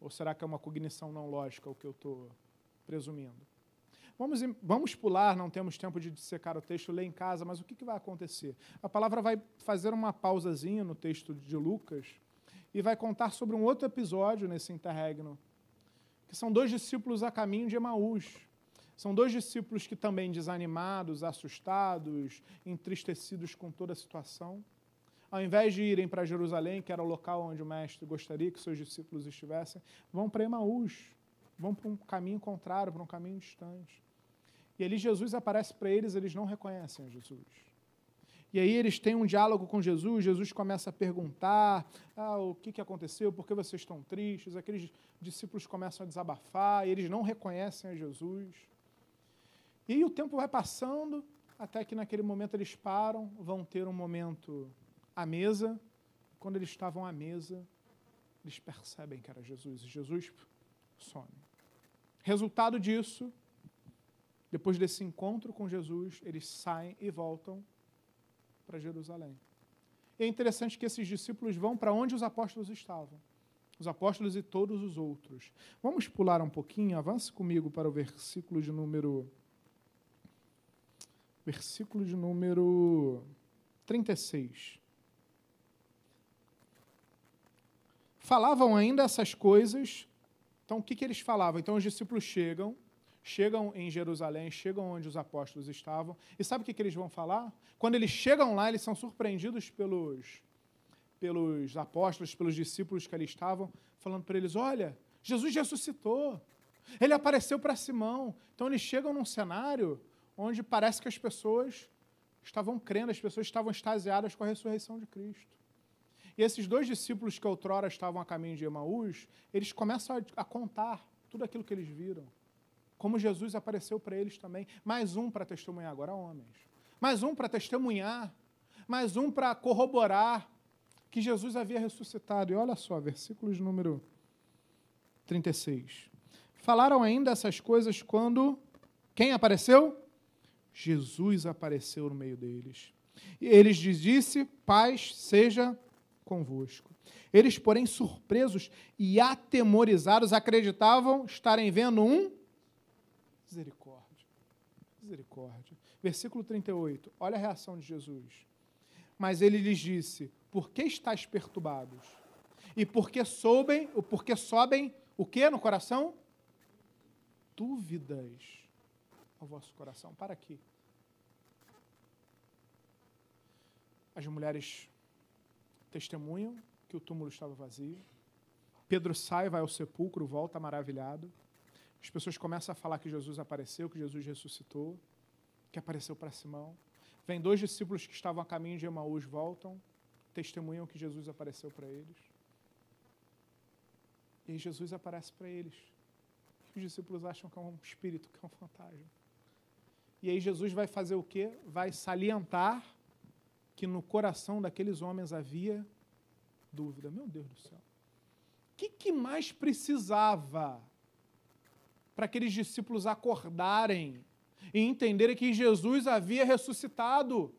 D: Ou será que é uma cognição não lógica o que eu estou presumindo? Vamos, vamos pular, não temos tempo de dissecar o texto, ler em casa, mas o que, que vai acontecer? A palavra vai fazer uma pausazinha no texto de Lucas e vai contar sobre um outro episódio nesse interregno, que são dois discípulos a caminho de Emaús. São dois discípulos que também desanimados, assustados, entristecidos com toda a situação, ao invés de irem para Jerusalém, que era o local onde o mestre gostaria que seus discípulos estivessem, vão para Emaús, vão para um caminho contrário, para um caminho distante. E ali Jesus aparece para eles, eles não reconhecem Jesus. E aí eles têm um diálogo com Jesus, Jesus começa a perguntar ah, o que, que aconteceu, por que vocês estão tristes, aqueles discípulos começam a desabafar, e eles não reconhecem a Jesus. E o tempo vai passando, até que naquele momento eles param, vão ter um momento à mesa. Quando eles estavam à mesa, eles percebem que era Jesus. E Jesus some. Resultado disso, depois desse encontro com Jesus, eles saem e voltam para Jerusalém. E é interessante que esses discípulos vão para onde os apóstolos estavam. Os apóstolos e todos os outros. Vamos pular um pouquinho, avance comigo para o versículo de número. Versículo de número 36. Falavam ainda essas coisas. Então, o que, que eles falavam? Então, os discípulos chegam, chegam em Jerusalém, chegam onde os apóstolos estavam, e sabe o que, que eles vão falar? Quando eles chegam lá, eles são surpreendidos pelos, pelos apóstolos, pelos discípulos que ali estavam, falando para eles: Olha, Jesus ressuscitou, ele apareceu para Simão. Então, eles chegam num cenário onde parece que as pessoas estavam crendo, as pessoas estavam extasiadas com a ressurreição de Cristo. E esses dois discípulos que outrora estavam a caminho de Emaús, eles começam a, a contar tudo aquilo que eles viram. Como Jesus apareceu para eles também. Mais um para testemunhar, agora homens. Mais um para testemunhar. Mais um para corroborar que Jesus havia ressuscitado. E olha só, versículos número 36. Falaram ainda essas coisas quando quem apareceu? Jesus apareceu no meio deles. E eles lhes disse: Paz seja convosco. Eles, porém, surpresos e atemorizados, acreditavam estarem vendo um misericórdia. Misericórdia. Versículo 38. Olha a reação de Jesus. Mas ele lhes disse: Por que estáis perturbados? E por que sobem, por que sobem o que no coração? Dúvidas ao vosso coração. Para aqui. As mulheres testemunham que o túmulo estava vazio. Pedro sai, vai ao sepulcro, volta maravilhado. As pessoas começam a falar que Jesus apareceu, que Jesus ressuscitou, que apareceu para Simão. Vem dois discípulos que estavam a caminho de Emaús, voltam, testemunham que Jesus apareceu para eles. E Jesus aparece para eles. Os discípulos acham que é um espírito, que é um fantasma. E aí Jesus vai fazer o quê? Vai salientar que no coração daqueles homens havia dúvida. Meu Deus do céu. O que, que mais precisava para aqueles discípulos acordarem e entenderem que Jesus havia ressuscitado? O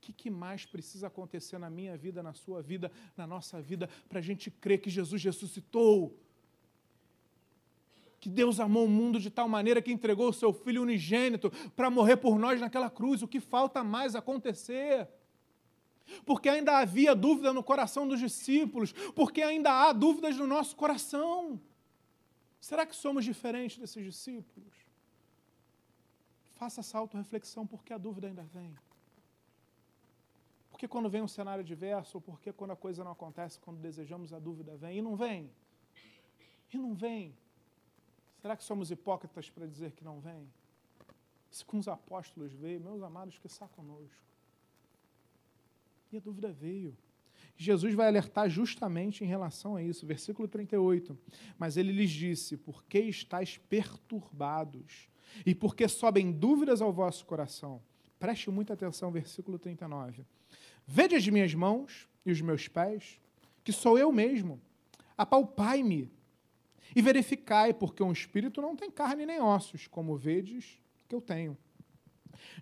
D: que, que mais precisa acontecer na minha vida, na sua vida, na nossa vida, para a gente crer que Jesus ressuscitou? Que Deus amou o mundo de tal maneira que entregou o seu Filho unigênito para morrer por nós naquela cruz. O que falta mais acontecer? porque ainda havia dúvida no coração dos discípulos, porque ainda há dúvidas no nosso coração. Será que somos diferentes desses discípulos? Faça essa auto-reflexão, porque a dúvida ainda vem. Porque quando vem um cenário diverso, ou porque quando a coisa não acontece, quando desejamos, a dúvida vem e não vem. E não vem. Será que somos hipócritas para dizer que não vem? Se com os apóstolos veio, meus amados, que está conosco. E a dúvida veio. Jesus vai alertar justamente em relação a isso. Versículo 38. Mas ele lhes disse: Por que estáis perturbados? E por que sobem dúvidas ao vosso coração? Preste muita atenção, versículo 39. Vede as minhas mãos e os meus pés, que sou eu mesmo. Apalpai-me e verificai, porque um espírito não tem carne nem ossos, como vedes que eu tenho.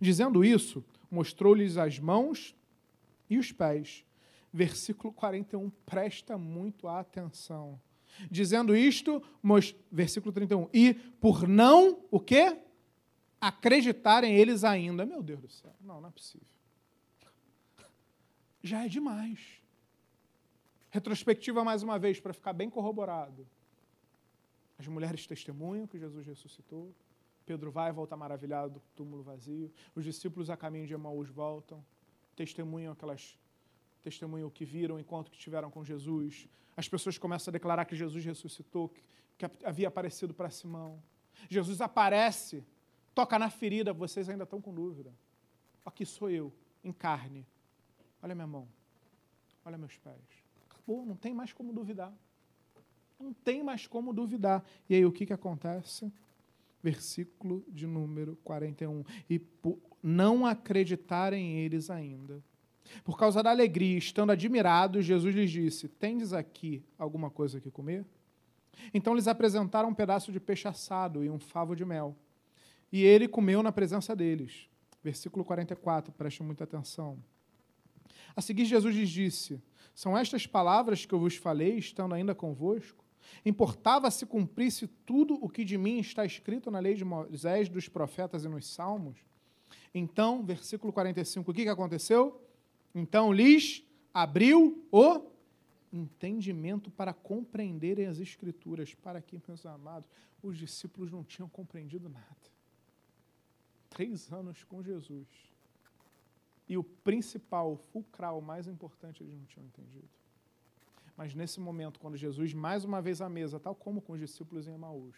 D: Dizendo isso, mostrou-lhes as mãos e os pés. Versículo 41, presta muito atenção. Dizendo isto, versículo 31, e por não o quê? acreditarem eles ainda. Meu Deus do céu, não, não é possível. Já é demais. Retrospectiva mais uma vez, para ficar bem corroborado. As mulheres testemunham que Jesus ressuscitou. Pedro vai e volta maravilhado do túmulo vazio. Os discípulos a caminho de Emaús voltam, testemunham aquelas testemunham o que viram enquanto que estiveram com Jesus. As pessoas começam a declarar que Jesus ressuscitou, que, que havia aparecido para Simão. Jesus aparece, toca na ferida, vocês ainda estão com dúvida. Aqui sou eu, em carne. Olha minha mão. Olha meus pés. Acabou, não tem mais como duvidar. Não tem mais como duvidar. E aí o que, que acontece? versículo de número 41. E por não acreditarem eles ainda. Por causa da alegria, estando admirados, Jesus lhes disse: Tendes aqui alguma coisa que comer? Então lhes apresentaram um pedaço de peixe assado e um favo de mel. E ele comeu na presença deles. Versículo 44, preste muita atenção. A seguir, Jesus lhes disse: São estas palavras que eu vos falei, estando ainda convosco? Importava se cumprisse tudo o que de mim está escrito na lei de Moisés, dos profetas e nos salmos? Então, versículo 45, o que, que aconteceu? Então lhes abriu o entendimento para compreenderem as Escrituras. Para que, meus amados, os discípulos não tinham compreendido nada. Três anos com Jesus. E o principal, o fulcral, o mais importante, eles não tinham entendido. Mas nesse momento, quando Jesus, mais uma vez à mesa, tal como com os discípulos em Emaús,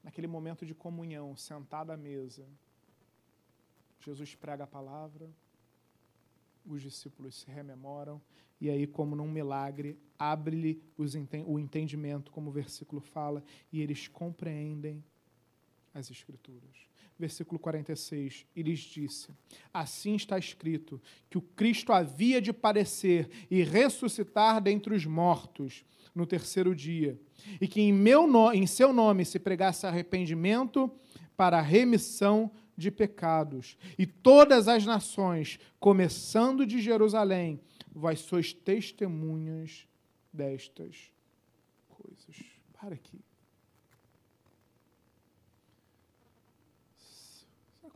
D: naquele momento de comunhão, sentado à mesa, Jesus prega a palavra, os discípulos se rememoram, e aí, como num milagre, abre-lhe o entendimento, como o versículo fala, e eles compreendem as Escrituras versículo 46, e lhes disse: Assim está escrito que o Cristo havia de padecer e ressuscitar dentre os mortos no terceiro dia, e que em, meu no, em seu nome se pregasse arrependimento para a remissão de pecados. E todas as nações, começando de Jerusalém, vós sois testemunhas destas coisas. Para aqui.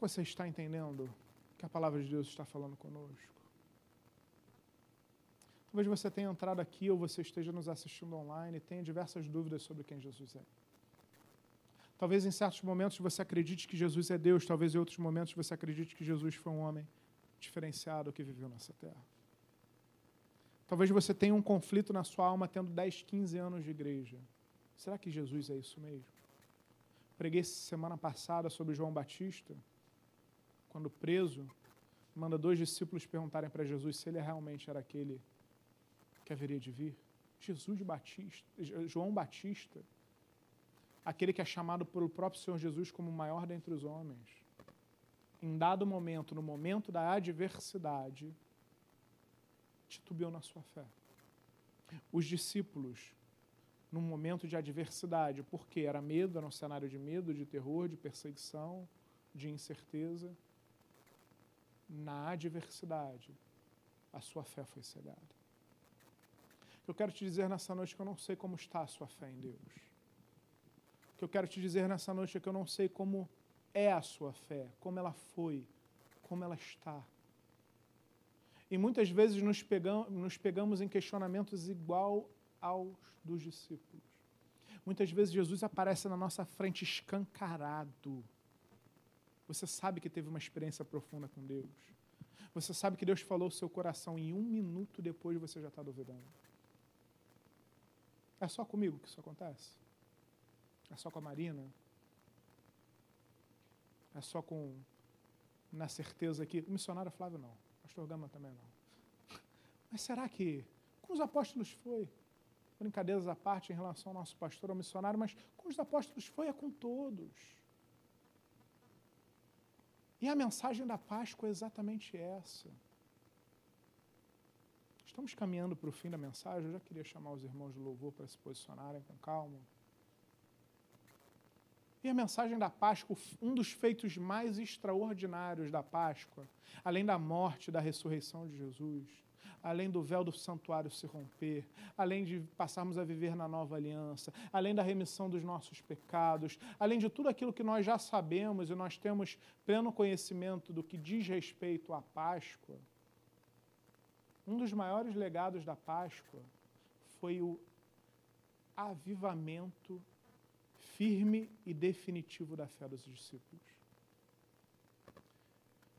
D: Você está entendendo que a palavra de Deus está falando conosco? Talvez você tenha entrado aqui ou você esteja nos assistindo online e tenha diversas dúvidas sobre quem Jesus é. Talvez em certos momentos você acredite que Jesus é Deus, talvez em outros momentos você acredite que Jesus foi um homem diferenciado que viveu nessa terra. Talvez você tenha um conflito na sua alma tendo 10, 15 anos de igreja. Será que Jesus é isso mesmo? Preguei semana passada sobre João Batista quando preso, manda dois discípulos perguntarem para Jesus se ele realmente era aquele que haveria de vir. Jesus Batista, João Batista, aquele que é chamado pelo próprio Senhor Jesus como o maior dentre os homens, em dado momento, no momento da adversidade, titubeou na sua fé. Os discípulos, num momento de adversidade, porque era medo, era um cenário de medo, de terror, de perseguição, de incerteza, na adversidade, a sua fé foi cegada. Eu quero te dizer nessa noite que eu não sei como está a sua fé em Deus. Que eu quero te dizer nessa noite é que eu não sei como é a sua fé, como ela foi, como ela está. E muitas vezes nos pegamos, nos pegamos em questionamentos igual aos dos discípulos. Muitas vezes Jesus aparece na nossa frente escancarado você sabe que teve uma experiência profunda com Deus. Você sabe que Deus falou o seu coração e um minuto depois você já está duvidando. É só comigo que isso acontece? É só com a Marina? É só com na certeza que o missionário Flávio não, pastor Gama também não. Mas será que com os apóstolos foi? Brincadeiras à parte em relação ao nosso pastor, ao missionário, mas com os apóstolos foi é com todos. E a mensagem da Páscoa é exatamente essa. Estamos caminhando para o fim da mensagem. Eu já queria chamar os irmãos de louvor para se posicionarem com calma. E a mensagem da Páscoa, um dos feitos mais extraordinários da Páscoa, além da morte e da ressurreição de Jesus, além do véu do santuário se romper, além de passarmos a viver na nova aliança, além da remissão dos nossos pecados, além de tudo aquilo que nós já sabemos e nós temos pleno conhecimento do que diz respeito à Páscoa, um dos maiores legados da Páscoa foi o avivamento firme e definitivo da fé dos discípulos.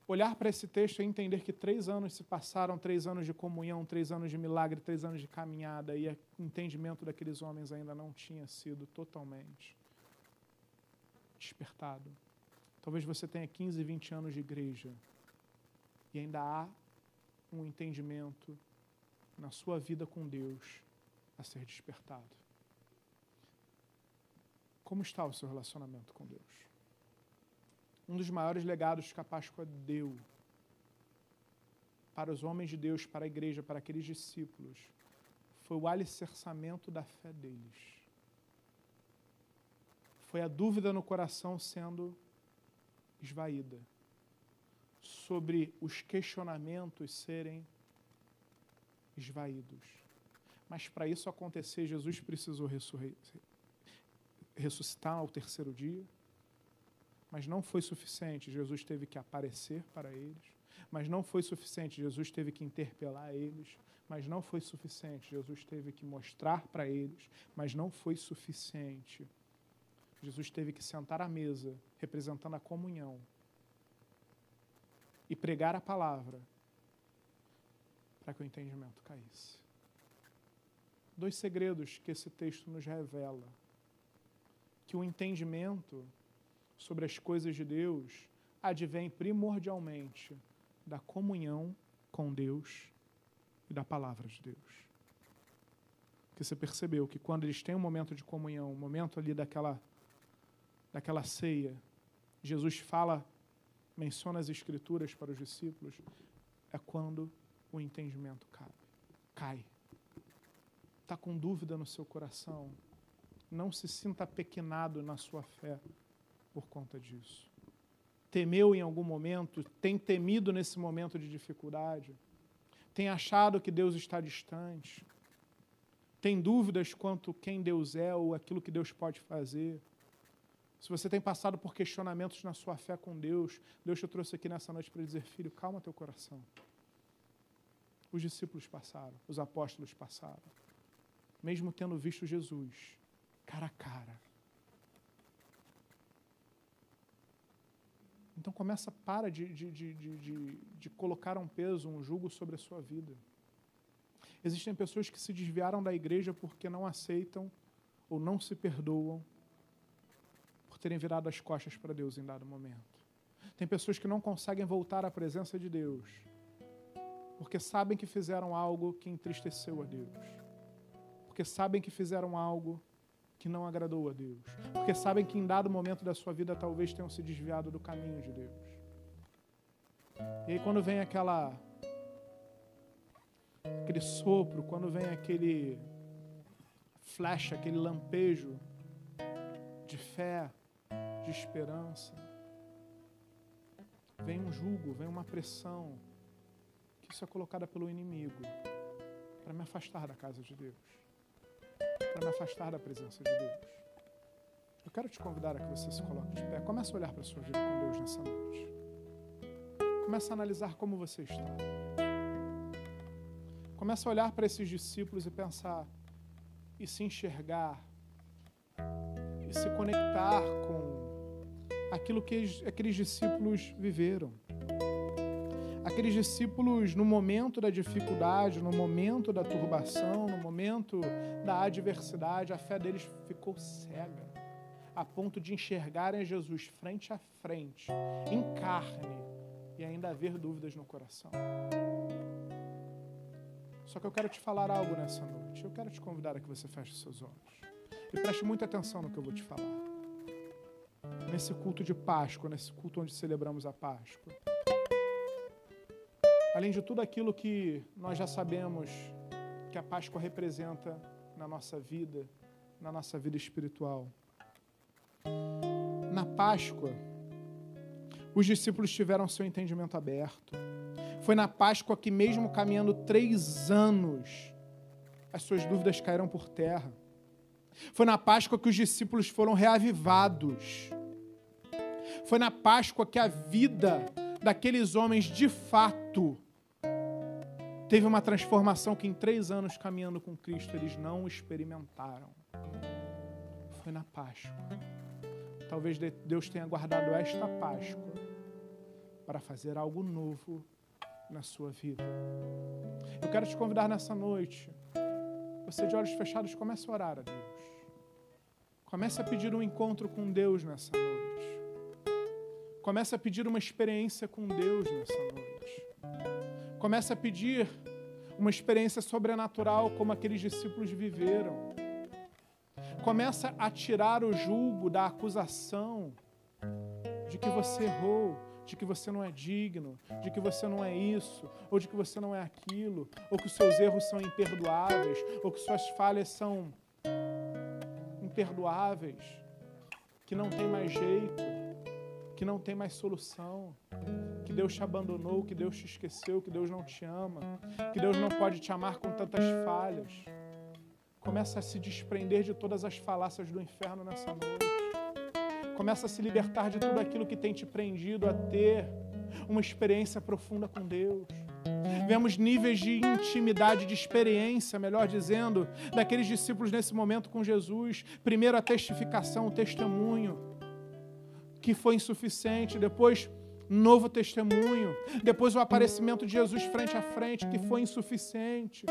D: Olhar para esse texto e entender que três anos se passaram, três anos de comunhão, três anos de milagre, três anos de caminhada, e o entendimento daqueles homens ainda não tinha sido totalmente despertado. Talvez você tenha 15, 20 anos de igreja e ainda há um entendimento na sua vida com Deus a ser despertado. Como está o seu relacionamento com Deus? Um dos maiores legados que a Páscoa deu para os homens de Deus, para a igreja, para aqueles discípulos, foi o alicerçamento da fé deles. Foi a dúvida no coração sendo esvaída, sobre os questionamentos serem esvaídos. Mas para isso acontecer, Jesus precisou ressuscitar ao terceiro dia. Mas não foi suficiente, Jesus teve que aparecer para eles. Mas não foi suficiente, Jesus teve que interpelar eles. Mas não foi suficiente, Jesus teve que mostrar para eles. Mas não foi suficiente. Jesus teve que sentar à mesa, representando a comunhão, e pregar a palavra para que o entendimento caísse. Dois segredos que esse texto nos revela: que o entendimento sobre as coisas de Deus advém primordialmente da comunhão com Deus e da palavra de Deus. Porque você percebeu que quando eles têm um momento de comunhão, um momento ali daquela, daquela ceia, Jesus fala, menciona as Escrituras para os discípulos, é quando o entendimento cai. cai. Está com dúvida no seu coração? Não se sinta pequenado na sua fé por conta disso. Temeu em algum momento, tem temido nesse momento de dificuldade, tem achado que Deus está distante, tem dúvidas quanto quem Deus é ou aquilo que Deus pode fazer. Se você tem passado por questionamentos na sua fé com Deus, Deus te trouxe aqui nessa noite para dizer: filho, calma teu coração os discípulos passaram, os apóstolos passaram, mesmo tendo visto Jesus cara a cara. Então começa, para de, de, de, de, colocar um peso, um jugo sobre a sua vida. Existem pessoas que se desviaram da igreja porque não aceitam ou não se perdoam por terem virado as costas para Deus em dado momento. Tem pessoas que não conseguem voltar à presença de Deus porque sabem que fizeram algo que entristeceu a Deus, porque sabem que fizeram algo que não agradou a Deus, porque sabem que em dado momento da sua vida talvez tenham se desviado do caminho de Deus. E aí quando vem aquela aquele sopro, quando vem aquele flash, aquele lampejo de fé, de esperança, vem um jugo, vem uma pressão, isso é colocada pelo inimigo para me afastar da casa de Deus, para me afastar da presença de Deus. Eu quero te convidar a que você se coloque de pé. Comece a olhar para a sua vida com Deus nessa noite. Comece a analisar como você está. Comece a olhar para esses discípulos e pensar e se enxergar e se conectar com aquilo que aqueles discípulos viveram. Aqueles discípulos, no momento da dificuldade, no momento da turbação, no momento da adversidade, a fé deles ficou cega, a ponto de enxergarem Jesus frente a frente, em carne, e ainda haver dúvidas no coração. Só que eu quero te falar algo nessa noite. Eu quero te convidar a que você feche seus olhos. E preste muita atenção no que eu vou te falar. Nesse culto de Páscoa, nesse culto onde celebramos a Páscoa além de tudo aquilo que nós já sabemos que a Páscoa representa na nossa vida, na nossa vida espiritual. Na Páscoa, os discípulos tiveram seu entendimento aberto. Foi na Páscoa que, mesmo caminhando três anos, as suas dúvidas caíram por terra. Foi na Páscoa que os discípulos foram reavivados. Foi na Páscoa que a vida daqueles homens, de fato, teve uma transformação que em três anos caminhando com Cristo eles não experimentaram. Foi na Páscoa. Talvez Deus tenha guardado esta Páscoa para fazer algo novo na sua vida. Eu quero te convidar nessa noite. Você de olhos fechados, comece a orar a Deus. Comece a pedir um encontro com Deus nessa noite. Comece a pedir uma experiência com Deus nessa noite. Comece a pedir uma experiência sobrenatural como aqueles discípulos viveram. Começa a tirar o julgo da acusação de que você errou, de que você não é digno, de que você não é isso, ou de que você não é aquilo, ou que os seus erros são imperdoáveis, ou que suas falhas são imperdoáveis, que não tem mais jeito, que não tem mais solução, que Deus te abandonou, que Deus te esqueceu, que Deus não te ama, que Deus não pode te amar com tantas falhas. Começa a se desprender de todas as falácias do inferno nessa noite. Começa a se libertar de tudo aquilo que tem te prendido a ter uma experiência profunda com Deus. Vemos níveis de intimidade, de experiência, melhor dizendo, daqueles discípulos nesse momento com Jesus. Primeiro a testificação, o testemunho, que foi insuficiente. Depois, novo testemunho. Depois, o aparecimento de Jesus frente a frente, que foi insuficiente.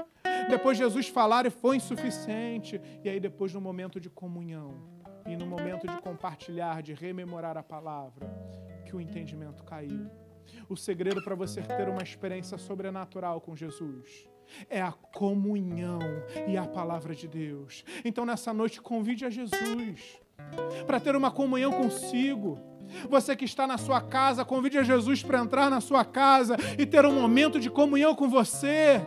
D: Depois, Jesus falar e foi insuficiente. E aí, depois, no momento de comunhão e no momento de compartilhar, de rememorar a palavra, que o entendimento caiu. O segredo para você ter uma experiência sobrenatural com Jesus é a comunhão e a palavra de Deus. Então, nessa noite, convide a Jesus para ter uma comunhão consigo. Você que está na sua casa, convide a Jesus para entrar na sua casa e ter um momento de comunhão com você.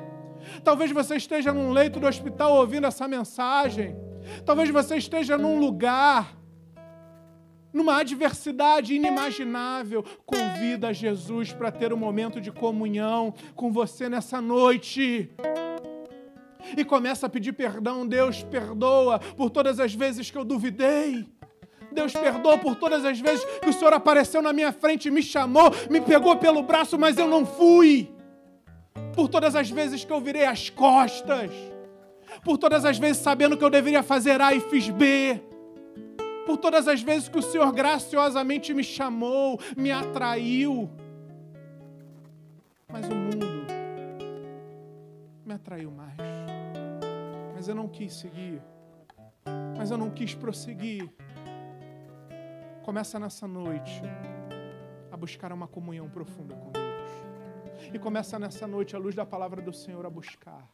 D: Talvez você esteja num leito do hospital ouvindo essa mensagem. Talvez você esteja num lugar, numa adversidade inimaginável. Convida Jesus para ter um momento de comunhão com você nessa noite. E começa a pedir perdão. Deus perdoa por todas as vezes que eu duvidei. Deus perdoa por todas as vezes que o Senhor apareceu na minha frente, me chamou, me pegou pelo braço, mas eu não fui. Por todas as vezes que eu virei as costas por todas as vezes sabendo que eu deveria fazer A e fiz B, por todas as vezes que o Senhor graciosamente me chamou, me atraiu. Mas o mundo me atraiu mais. Mas eu não quis seguir. Mas eu não quis prosseguir. Começa nessa noite a buscar uma comunhão profunda com Deus. E começa nessa noite, à luz da palavra do Senhor, a buscar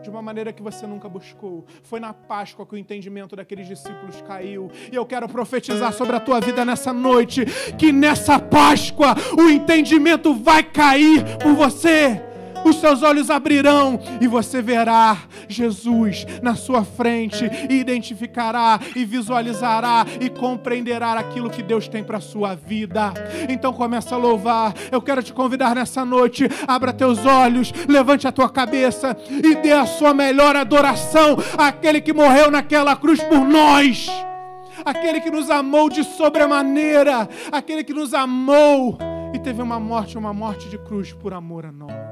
D: de uma maneira que você nunca buscou. Foi na Páscoa que o entendimento daqueles discípulos caiu. E eu quero profetizar sobre a tua vida nessa noite que nessa Páscoa o entendimento vai cair por você os seus olhos abrirão e você verá Jesus na sua frente e identificará e visualizará e compreenderá aquilo que Deus tem para a sua vida. Então começa a louvar. Eu quero te convidar nessa noite, abra teus olhos, levante a tua cabeça e dê a sua melhor adoração àquele que morreu naquela cruz por nós. Aquele que nos amou de sobremaneira, aquele que nos amou e teve uma morte, uma morte de cruz por amor a nós.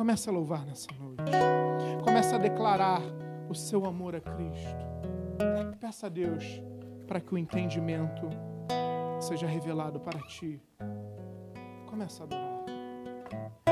D: Comece a louvar nessa noite. Comece a declarar o seu amor a Cristo. Peça a Deus para que o entendimento seja revelado para ti. Comece a adorar.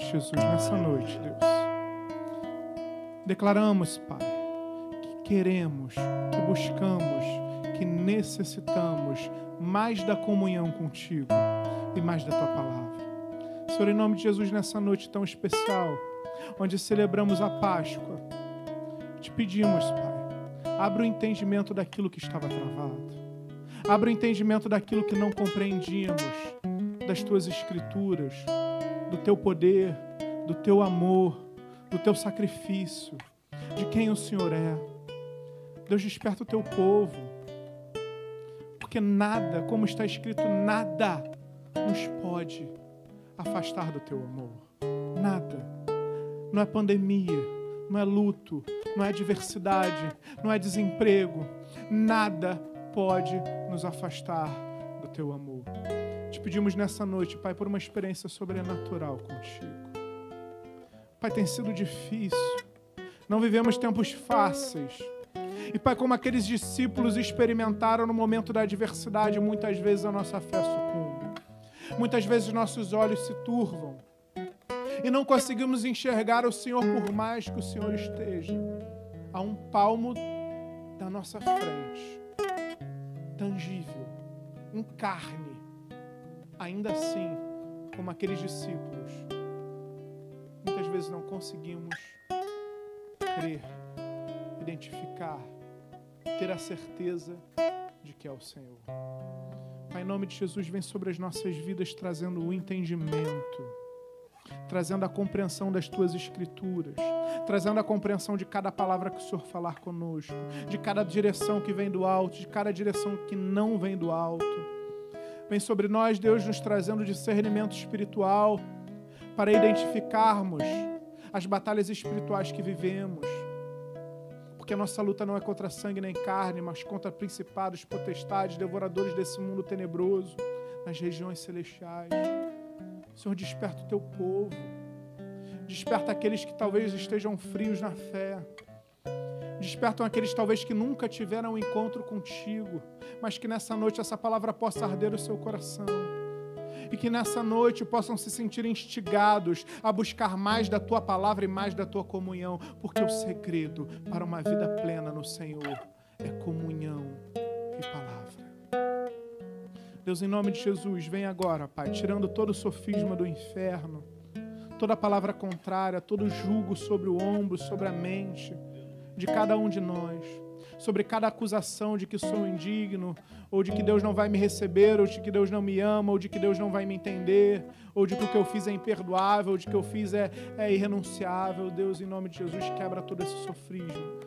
E: De
D: Jesus, nessa noite, Deus. Declaramos, Pai, que queremos, que buscamos, que necessitamos mais da comunhão contigo e mais da tua palavra. Senhor, em nome de Jesus, nessa noite tão especial, onde celebramos a Páscoa, te pedimos, Pai, abra o entendimento daquilo que estava travado. Abra o entendimento daquilo que não compreendíamos, das tuas escrituras, do teu poder, do teu amor, do teu sacrifício, de quem o Senhor é. Deus, desperta o teu povo, porque nada, como está escrito, nada nos pode afastar do teu amor. Nada. Não é pandemia, não é luto, não é adversidade, não é desemprego. Nada pode nos afastar do teu amor. Pedimos nessa noite, Pai, por uma experiência sobrenatural contigo. Pai, tem sido difícil. Não vivemos tempos fáceis. E, Pai, como aqueles discípulos experimentaram no momento da adversidade, muitas vezes a nossa fé sucumbe. Muitas vezes nossos olhos se turvam. E não conseguimos enxergar o Senhor por mais que o Senhor esteja a um palmo da nossa frente. Tangível, em carne. Ainda assim, como aqueles discípulos, muitas vezes não conseguimos crer, identificar, ter a certeza de que é o Senhor. Pai, em nome de Jesus, vem sobre as nossas vidas trazendo o entendimento, trazendo a compreensão das tuas escrituras, trazendo a compreensão de cada palavra que o Senhor falar conosco, de cada direção que vem do alto, de cada direção que não vem do alto. Vem sobre nós, Deus, nos trazendo discernimento espiritual para identificarmos as batalhas espirituais que vivemos. Porque a nossa luta não é contra sangue nem carne, mas contra principados, potestades, devoradores desse mundo tenebroso, nas regiões celestiais. Senhor, desperta o teu povo. Desperta aqueles que talvez estejam frios na fé. Despertam aqueles talvez que nunca tiveram um encontro contigo, mas que nessa noite essa palavra possa arder o seu coração. E que nessa noite possam se sentir instigados a buscar mais da tua palavra e mais da tua comunhão, porque o segredo para uma vida plena no Senhor é comunhão e palavra. Deus, em nome de Jesus, vem agora, Pai, tirando todo o sofisma do inferno, toda palavra contrária, todo julgo sobre o ombro, sobre a mente de cada um de nós, sobre cada acusação de que sou indigno, ou de que Deus não vai me receber, ou de que Deus não me ama, ou de que Deus não vai me entender, ou de que o que eu fiz é imperdoável, ou de que eu fiz é, é irrenunciável. Deus, em nome de Jesus, quebra todo esse sofrismo.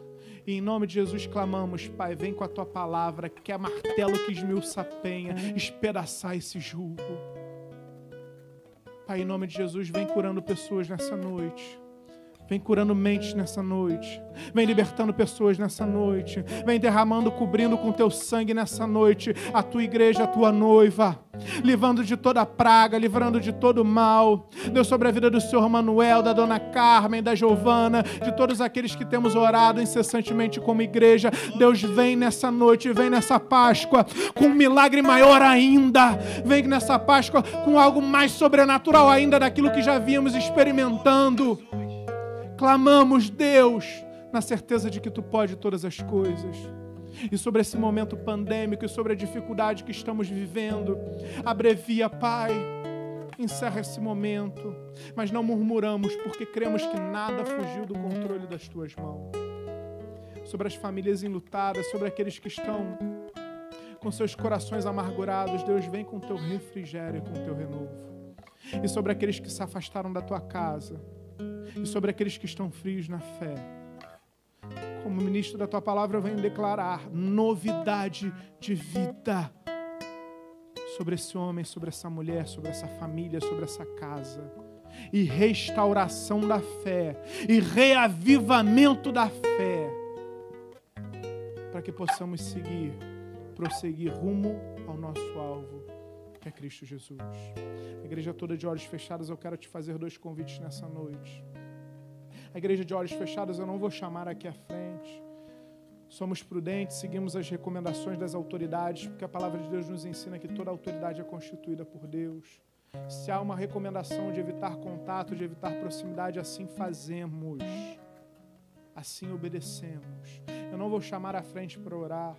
D: E em nome de Jesus clamamos, Pai, vem com a tua palavra, que é martelo que esmiuça a penha, espedaçar esse julgo. Pai, em nome de Jesus, vem curando pessoas nessa noite. Vem curando mentes nessa noite. Vem libertando pessoas nessa noite. Vem derramando, cobrindo com teu sangue nessa noite a tua igreja, a tua noiva. Livrando de toda praga, livrando de todo mal. Deus, sobre a vida do Senhor Manuel, da dona Carmen, da Giovana, de todos aqueles que temos orado incessantemente como igreja. Deus, vem nessa noite, vem nessa Páscoa com um milagre maior ainda. Vem nessa Páscoa com algo mais sobrenatural ainda daquilo que já víamos experimentando. Clamamos, Deus, na certeza de que tu pode todas as coisas. E sobre esse momento pandêmico e sobre a dificuldade que estamos vivendo, abrevia, Pai, encerra esse momento, mas não murmuramos porque cremos que nada fugiu do controle das tuas mãos. Sobre as famílias enlutadas, sobre aqueles que estão com seus corações amargurados, Deus vem com teu refrigério, com teu renovo. E sobre aqueles que se afastaram da tua casa, e sobre aqueles que estão frios na fé. Como ministro da tua palavra, eu venho declarar novidade de vida sobre esse homem, sobre essa mulher, sobre essa família, sobre essa casa. E restauração da fé, e reavivamento da fé, para que possamos seguir, prosseguir rumo ao nosso alvo, que é Cristo Jesus. A igreja toda de olhos fechados, eu quero te fazer dois convites nessa noite. A igreja de olhos fechados eu não vou chamar aqui à frente. Somos prudentes, seguimos as recomendações das autoridades, porque a palavra de Deus nos ensina que toda autoridade é constituída por Deus. Se há uma recomendação de evitar contato, de evitar proximidade, assim fazemos. Assim obedecemos. Eu não vou chamar à frente para orar.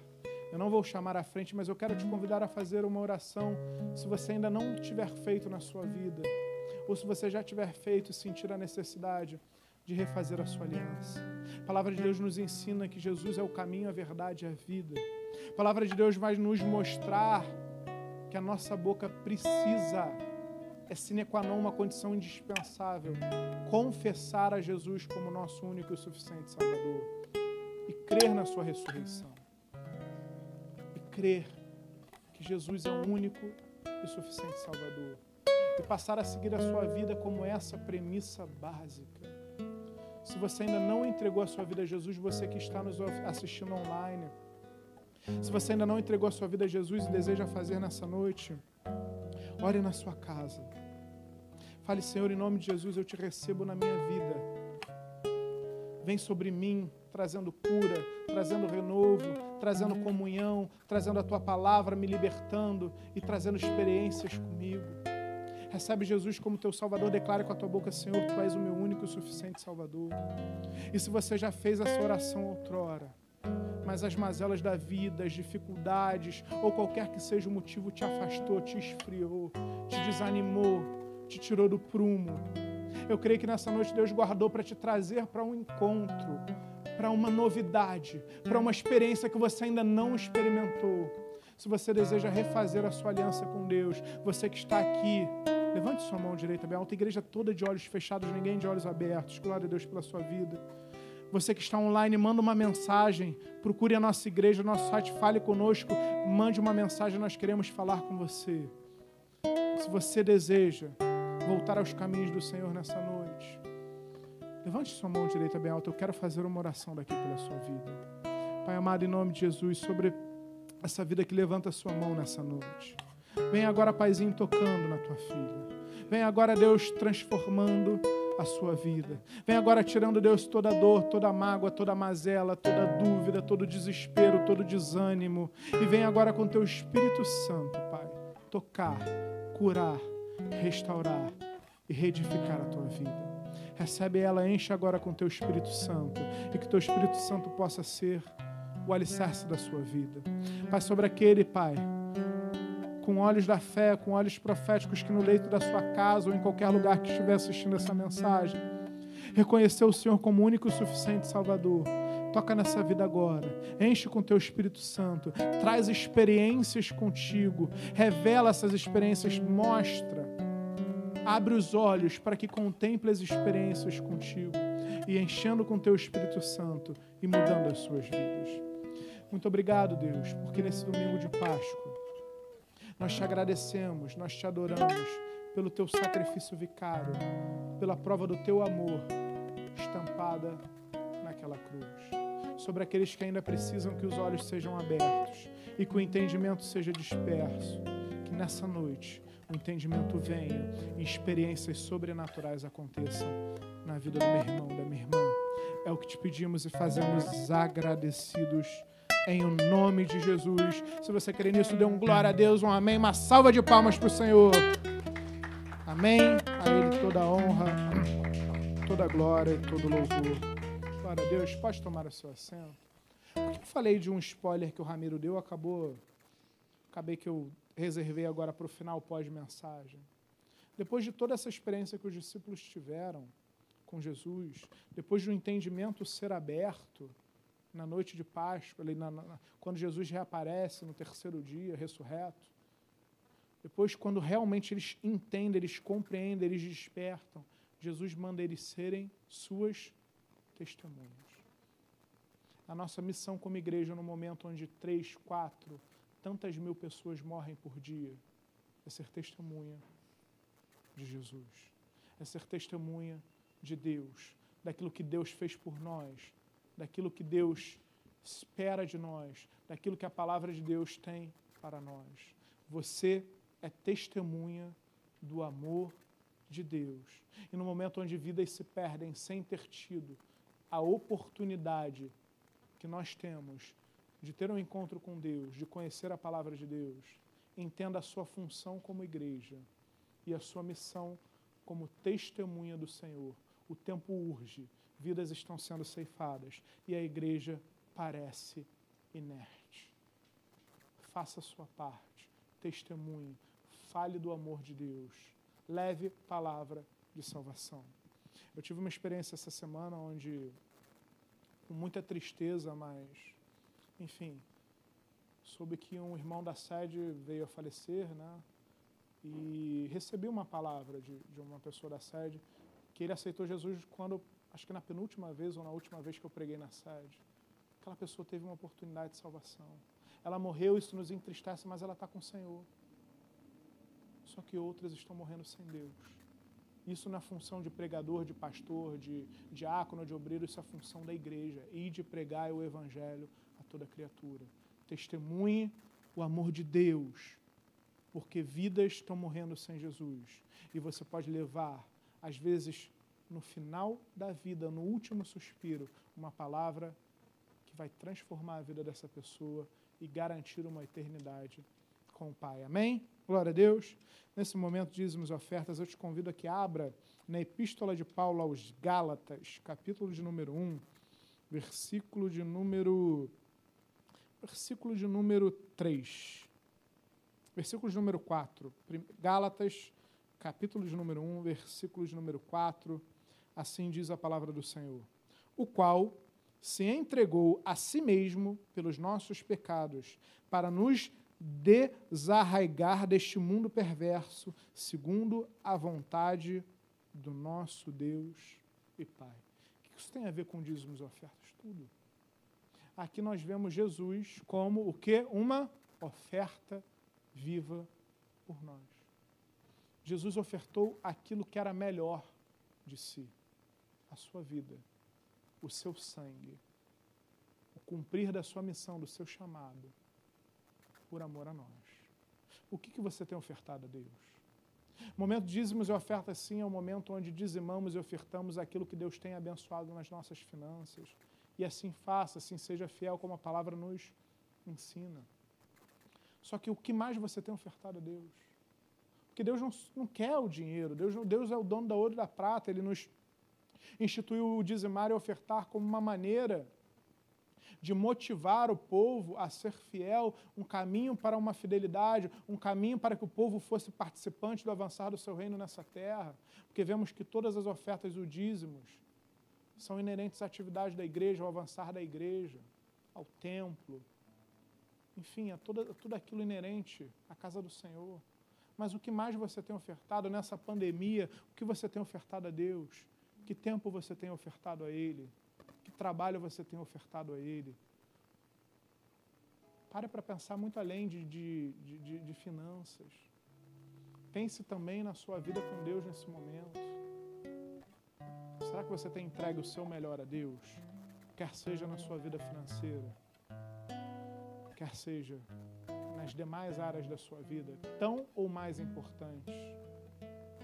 D: Eu não vou chamar à frente, mas eu quero te convidar a fazer uma oração, se você ainda não tiver feito na sua vida, ou se você já tiver feito e sentir a necessidade de refazer a sua aliança. A palavra de Deus nos ensina que Jesus é o caminho, a verdade e a vida. A palavra de Deus vai nos mostrar que a nossa boca precisa, é sine qua non, uma condição indispensável, confessar a Jesus como nosso único e suficiente Salvador e crer na sua ressurreição. E crer que Jesus é o único e suficiente Salvador. E passar a seguir a sua vida como essa premissa básica se você ainda não entregou a sua vida a Jesus, você que está nos assistindo online, se você ainda não entregou a sua vida a Jesus e deseja fazer nessa noite, ore na sua casa. Fale, Senhor, em nome de Jesus, eu te recebo na minha vida. Vem sobre mim, trazendo cura, trazendo renovo, trazendo comunhão, trazendo a tua palavra, me libertando e trazendo experiências comigo. Recebe Jesus como teu Salvador, declara com a tua boca, Senhor, tu és o meu único e suficiente Salvador. E se você já fez essa oração outrora, mas as mazelas da vida, as dificuldades, ou qualquer que seja o motivo, te afastou, te esfriou, te desanimou, te tirou do prumo. Eu creio que nessa noite Deus guardou para te trazer para um encontro, para uma novidade, para uma experiência que você ainda não experimentou. Se você deseja refazer a sua aliança com Deus, você que está aqui, Levante sua mão direita bem alta. Igreja toda de olhos fechados, ninguém de olhos abertos. Glória a Deus pela sua vida. Você que está online, manda uma mensagem. Procure a nossa igreja, o nosso site, fale conosco. Mande uma mensagem, nós queremos falar com você. Se você deseja voltar aos caminhos do Senhor nessa noite, levante sua mão direita bem alta. Eu quero fazer uma oração daqui pela sua vida. Pai amado, em nome de Jesus, sobre essa vida que levanta a sua mão nessa noite. Vem agora, Paizinho, tocando na tua filha. Vem agora, Deus, transformando a sua vida. Vem agora tirando, Deus, toda dor, toda mágoa, toda mazela, toda dúvida, todo desespero, todo desânimo. E vem agora com teu Espírito Santo, Pai, tocar, curar, restaurar e reedificar a tua vida. Recebe ela, enche agora com teu Espírito Santo e que teu Espírito Santo possa ser o alicerce da sua vida. Pai, sobre aquele, Pai, com olhos da fé, com olhos proféticos, que no leito da sua casa ou em qualquer lugar que estiver assistindo essa mensagem, reconhecer o Senhor como único e suficiente Salvador. Toca nessa vida agora. Enche com teu Espírito Santo. Traz experiências contigo. Revela essas experiências. Mostra. Abre os olhos para que contemple as experiências contigo. E enchendo com teu Espírito Santo e mudando as suas vidas. Muito obrigado, Deus, porque nesse domingo de Páscoa nós te agradecemos, nós te adoramos pelo teu sacrifício vicário, pela prova do teu amor. estampada naquela cruz. Sobre aqueles que ainda precisam que os olhos sejam abertos e que o entendimento seja disperso. Que nessa noite o entendimento venha e experiências sobrenaturais aconteçam na vida do meu irmão, da minha irmã. É o que te pedimos e fazemos agradecidos em nome de Jesus. Se você crê nisso, dê um glória a Deus, um amém, uma salva de palmas para o Senhor. Amém. A Ele toda a honra, toda a glória e todo louvor. Glória a Deus. Pode tomar o seu assento. Por que eu falei de um spoiler que o Ramiro deu? Acabou. Acabei que eu reservei agora para o final pós-mensagem. Depois de toda essa experiência que os discípulos tiveram com Jesus, depois do entendimento ser aberto na noite de Páscoa, ali na, na, quando Jesus reaparece no terceiro dia, ressurreto, depois, quando realmente eles entendem, eles compreendem, eles despertam, Jesus manda eles serem suas testemunhas. A nossa missão como igreja, no momento onde três, quatro, tantas mil pessoas morrem por dia, é ser testemunha de Jesus, é ser testemunha de Deus, daquilo que Deus fez por nós, daquilo que Deus espera de nós, daquilo que a palavra de Deus tem para nós. Você é testemunha do amor de Deus. E no momento onde vidas se perdem sem ter tido a oportunidade que nós temos de ter um encontro com Deus, de conhecer a palavra de Deus, entenda a sua função como igreja e a sua missão como testemunha do Senhor. O tempo urge, vidas estão sendo ceifadas e a igreja parece inerte. Faça a sua parte, testemunhe, fale do amor de Deus, leve palavra de salvação. Eu tive uma experiência essa semana onde, com muita tristeza, mas enfim, soube que um irmão da sede veio a falecer, né? E recebi uma palavra de, de uma pessoa da sede que ele aceitou Jesus quando, acho que na penúltima vez ou na última vez que eu preguei na sede. Aquela pessoa teve uma oportunidade de salvação. Ela morreu, isso nos entristece, mas ela está com o Senhor. Só que outras estão morrendo sem Deus. Isso na função de pregador, de pastor, de diácono, de obreiro, isso é a função da igreja. E de pregar o evangelho toda criatura. Testemunhe o amor de Deus, porque vidas estão morrendo sem Jesus. E você pode levar, às vezes, no final da vida, no último suspiro, uma palavra que vai transformar a vida dessa pessoa e garantir uma eternidade com o Pai. Amém? Glória a Deus. Nesse momento, dízimos ofertas, eu te convido a que abra na Epístola de Paulo aos Gálatas, capítulo de número 1, versículo de número versículo de número 3. Versículo de número 4. Gálatas, capítulo de número 1, versículo de número 4. Assim diz a palavra do Senhor. O qual se entregou a si mesmo pelos nossos pecados, para nos desarraigar deste mundo perverso, segundo a vontade do nosso Deus e Pai. O que isso tem a ver com dízimos e ofertas? Tudo aqui nós vemos Jesus como o que? Uma oferta viva por nós. Jesus ofertou aquilo que era melhor de si, a sua vida, o seu sangue, o cumprir da sua missão, do seu chamado, por amor a nós. O que, que você tem ofertado a Deus? Momento de dízimos e ofertas, sim, é o momento onde dizimamos e ofertamos aquilo que Deus tem abençoado nas nossas finanças, e assim faça, assim seja fiel como a palavra nos ensina. Só que o que mais você tem ofertado a Deus? Porque Deus não, não quer o dinheiro, Deus, Deus é o dono da ouro e da prata, Ele nos instituiu o dizimar e ofertar como uma maneira de motivar o povo a ser fiel, um caminho para uma fidelidade, um caminho para que o povo fosse participante do avançar do seu reino nessa terra. Porque vemos que todas as ofertas e dízimos são inerentes à atividade da igreja, ao avançar da igreja, ao templo, enfim, a, toda, a tudo aquilo inerente à casa do Senhor. Mas o que mais você tem ofertado nessa pandemia? O que você tem ofertado a Deus? Que tempo você tem ofertado a Ele? Que trabalho você tem ofertado a Ele? Pare para pensar muito além de, de, de, de finanças. Pense também na sua vida com Deus nesse momento. Será que você tem entregue o seu melhor a Deus? Quer seja na sua vida financeira, quer seja nas demais áreas da sua vida, tão ou mais importantes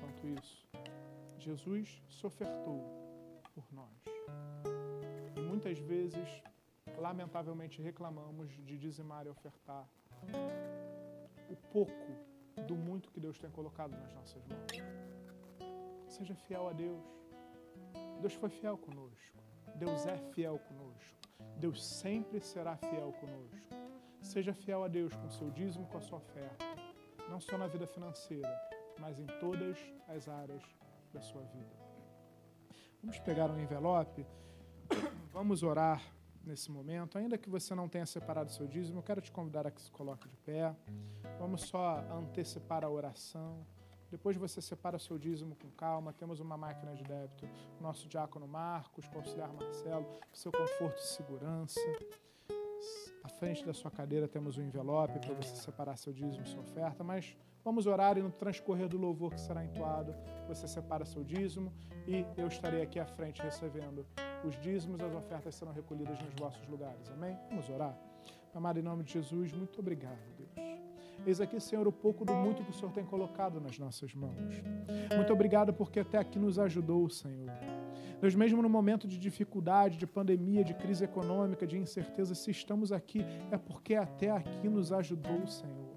D: quanto isso. Jesus se ofertou por nós. E muitas vezes, lamentavelmente, reclamamos de dizimar e ofertar o pouco do muito que Deus tem colocado nas nossas mãos. Seja fiel a Deus. Deus foi fiel conosco. Deus é fiel conosco. Deus sempre será fiel conosco. Seja fiel a Deus com o seu dízimo, com a sua oferta. Não só na vida financeira, mas em todas as áreas da sua vida. Vamos pegar um envelope, vamos orar nesse momento. Ainda que você não tenha separado seu dízimo, eu quero te convidar a que se coloque de pé. Vamos só antecipar a oração. Depois você separa seu dízimo com calma. Temos uma máquina de débito. Nosso diácono Marcos, o auxiliar Marcelo, seu conforto e segurança. À frente da sua cadeira temos um envelope para você separar seu dízimo sua oferta, mas vamos orar e no transcorrer do louvor que será entoado, você separa seu dízimo e eu estarei aqui à frente recebendo os dízimos, as ofertas serão recolhidas nos vossos lugares. Amém? Vamos orar. Amado, em nome de Jesus, muito obrigado, Deus. Eis aqui, Senhor, o pouco do muito que o Senhor tem colocado nas nossas mãos. Muito obrigado porque até aqui nos ajudou, Senhor. Deus, mesmo no momento de dificuldade, de pandemia, de crise econômica, de incerteza, se estamos aqui, é porque até aqui nos ajudou, Senhor.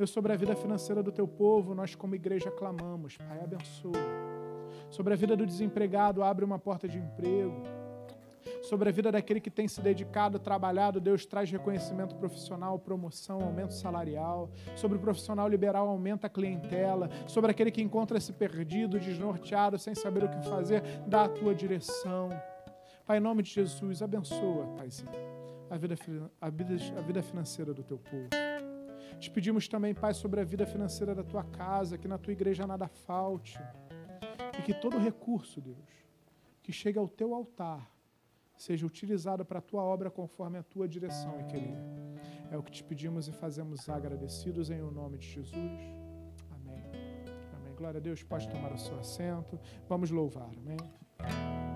D: Deus, sobre a vida financeira do teu povo, nós como igreja clamamos, Pai, abençoa. Sobre a vida do desempregado, abre uma porta de emprego sobre a vida daquele que tem se dedicado, trabalhado. Deus traz reconhecimento profissional, promoção, aumento salarial. Sobre o profissional liberal, aumenta a clientela. Sobre aquele que encontra-se perdido, desnorteado, sem saber o que fazer, dá a tua direção. Pai, em nome de Jesus, abençoa, Paizinho, a vida, a vida, a vida financeira do teu povo. Te pedimos também, Pai, sobre a vida financeira da tua casa, que na tua igreja nada falte. E que todo recurso, Deus, que chegue ao teu altar, seja utilizado para a tua obra conforme a tua direção e querer. É o que te pedimos e fazemos agradecidos em o nome de Jesus. Amém. Amém. Glória a Deus. Pode tomar o seu assento. Vamos louvar. Amém.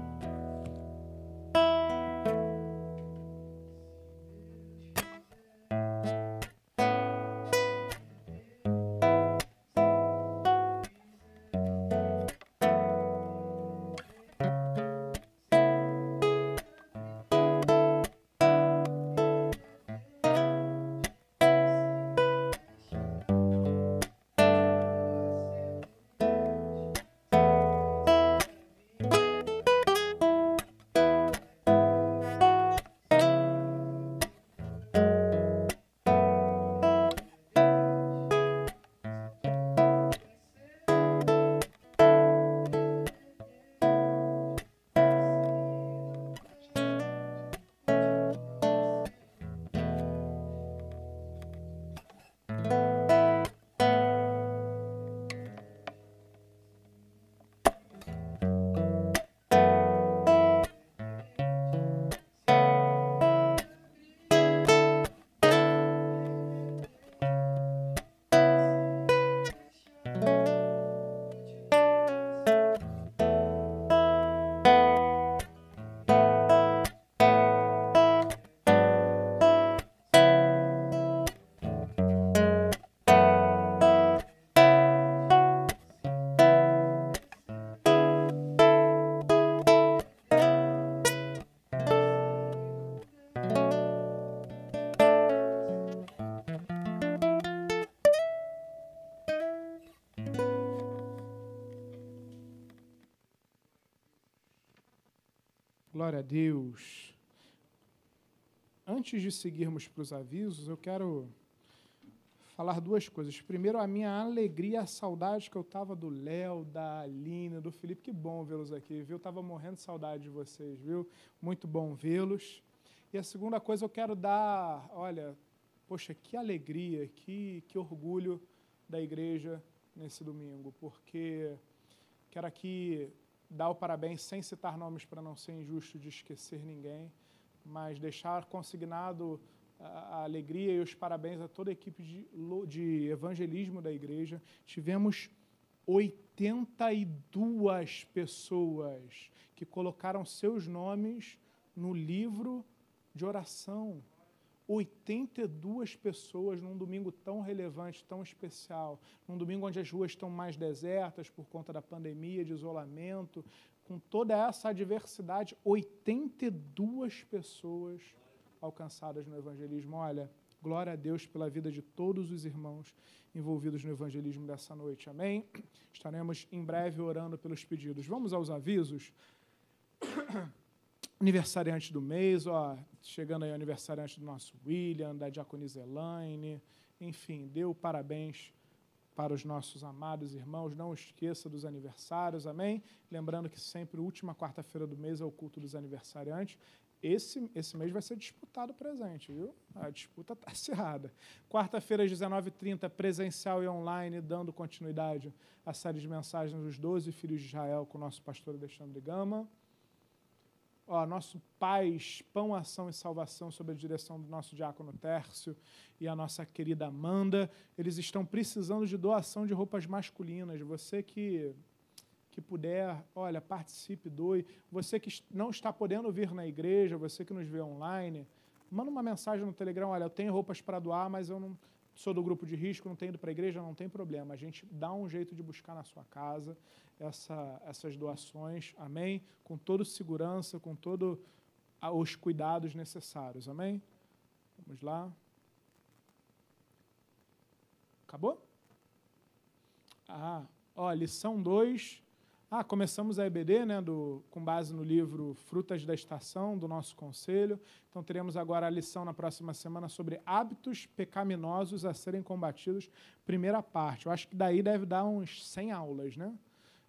D: Glória a Deus. Antes de seguirmos para os avisos, eu quero falar duas coisas. Primeiro, a minha alegria, a saudade que eu estava do Léo, da Aline, do Felipe. Que bom vê-los aqui, viu? Estava morrendo de saudade de vocês, viu? Muito bom vê-los. E a segunda coisa, eu quero dar, olha, poxa, que alegria, que, que orgulho da igreja nesse domingo, porque quero aqui dar o parabéns sem citar nomes para não ser injusto de esquecer ninguém, mas deixar consignado a, a alegria e os parabéns a toda a equipe de, de evangelismo da igreja. Tivemos 82 pessoas que colocaram seus nomes no livro de oração. 82 pessoas num domingo tão relevante, tão especial, num domingo onde as ruas estão mais desertas por conta da pandemia, de isolamento, com toda essa adversidade, 82 pessoas alcançadas no evangelismo. Olha, glória a Deus pela vida de todos os irmãos envolvidos no evangelismo dessa noite. Amém? Estaremos em breve orando pelos pedidos. Vamos aos avisos. aniversariante do mês, ó, chegando aí o aniversariante do nosso William, da Diaconisa Elaine, enfim, deu parabéns para os nossos amados irmãos. Não esqueça dos aniversários, amém? Lembrando que sempre, última quarta-feira do mês, é o culto dos aniversariantes. Esse, esse mês vai ser disputado presente, viu? A disputa está acirrada. Quarta-feira, às 19h30, presencial e online, dando continuidade à série de mensagens dos 12 filhos de Israel com o nosso pastor Alexandre Gama ó, nosso Paz, Pão, Ação e Salvação, sob a direção do nosso diácono Tércio e a nossa querida Amanda. Eles estão precisando de doação de roupas masculinas. Você que, que puder, olha, participe, doe. Você que não está podendo vir na igreja, você que nos vê online, manda uma mensagem no Telegram, olha, eu tenho roupas para doar, mas eu não sou do grupo de risco, não tenho ido para a igreja, não tem problema. A gente dá um jeito de buscar na sua casa essa, essas doações, amém? Com toda segurança, com todos os cuidados necessários, amém? Vamos lá. Acabou? Ah, ó, lição 2. Ah, começamos a EBD, né, do, com base no livro Frutas da Estação, do nosso conselho. Então, teremos agora a lição na próxima semana sobre hábitos pecaminosos a serem combatidos, primeira parte. Eu acho que daí deve dar uns 100 aulas, né?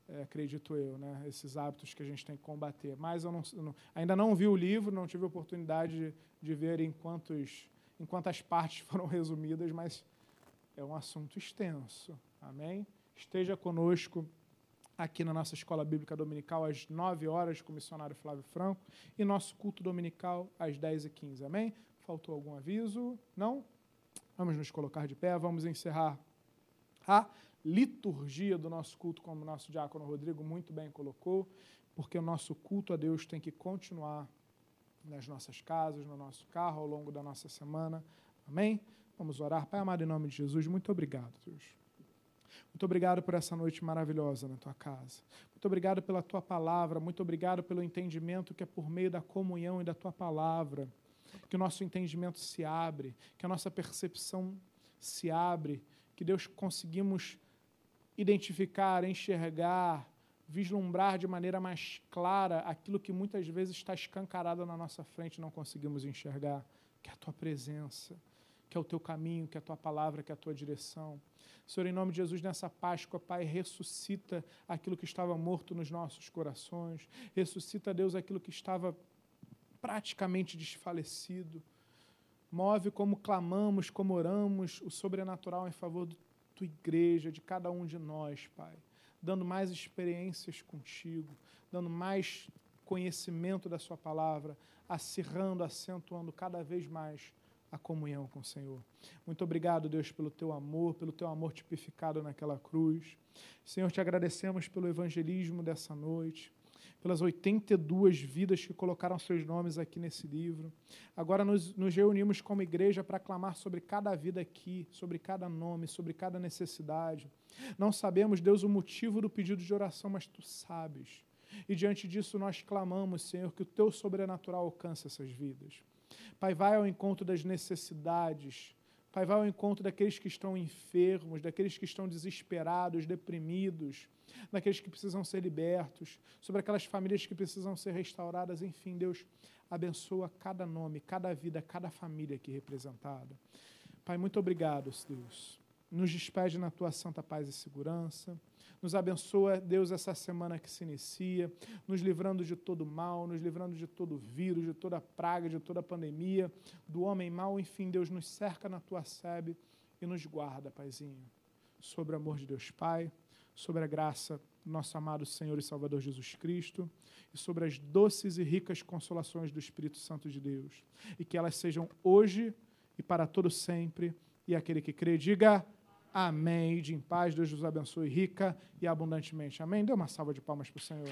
D: É, acredito eu, né? esses hábitos que a gente tem que combater. Mas eu, não, eu não, ainda não vi o livro, não tive oportunidade de, de ver em, quantos, em quantas partes foram resumidas, mas é um assunto extenso. Amém? Esteja conosco aqui na nossa escola bíblica dominical às 9 horas com o missionário Flávio Franco e nosso culto dominical às 10h15. Amém? Faltou algum aviso? Não? Vamos nos colocar de pé, vamos encerrar a liturgia do nosso culto, como o nosso diácono Rodrigo muito bem colocou, porque o nosso culto a Deus tem que continuar nas nossas casas, no nosso carro, ao longo da nossa semana. Amém? Vamos orar. Pai amado, em nome de Jesus, muito obrigado, Deus. Muito obrigado por essa noite maravilhosa na tua casa. Muito obrigado pela tua palavra. Muito obrigado pelo entendimento que é por meio da comunhão e da tua palavra que o nosso entendimento se abre, que a nossa percepção se abre, que Deus conseguimos identificar, enxergar, vislumbrar de maneira mais clara aquilo que muitas vezes está escancarado na nossa frente e não conseguimos enxergar, que é a tua presença, que é o teu caminho, que é a tua palavra, que é a tua direção. Senhor, em nome de Jesus, nessa Páscoa, Pai, ressuscita aquilo que estava morto nos nossos corações, ressuscita, Deus, aquilo que estava praticamente desfalecido. Move como clamamos, como oramos o sobrenatural em favor do tua igreja, de cada um de nós, Pai, dando mais experiências contigo, dando mais conhecimento da Sua palavra, acirrando, acentuando cada vez mais a comunhão com o Senhor. Muito obrigado, Deus, pelo teu amor, pelo teu amor tipificado naquela cruz. Senhor, te agradecemos pelo evangelismo dessa noite pelas 82 vidas que colocaram seus nomes aqui nesse livro. Agora nos, nos reunimos como igreja para clamar sobre cada vida aqui, sobre cada nome, sobre cada necessidade. Não sabemos, Deus, o motivo do pedido de oração, mas tu sabes. E diante disso nós clamamos, Senhor, que o teu sobrenatural alcance essas vidas. Pai, vai ao encontro das necessidades. Pai, vai ao encontro daqueles que estão enfermos, daqueles que estão desesperados, deprimidos daqueles que precisam ser libertos, sobre aquelas famílias que precisam ser restauradas. Enfim, Deus abençoa cada nome, cada vida, cada família aqui representada. Pai, muito obrigado, Deus. Nos despede na tua santa paz e segurança. Nos abençoa, Deus, essa semana que se inicia, nos livrando de todo mal, nos livrando de todo vírus, de toda praga, de toda pandemia, do homem mau. Enfim, Deus, nos cerca na tua sebe e nos guarda, Paizinho. Sobre o amor de Deus Pai sobre a graça do nosso amado Senhor e Salvador Jesus Cristo e sobre as doces e ricas consolações do Espírito Santo de Deus. E que elas sejam hoje e para todo sempre. E aquele que crê, diga Amém. De em paz, Deus vos abençoe rica e abundantemente. Amém. Dê uma salva de palmas para o Senhor.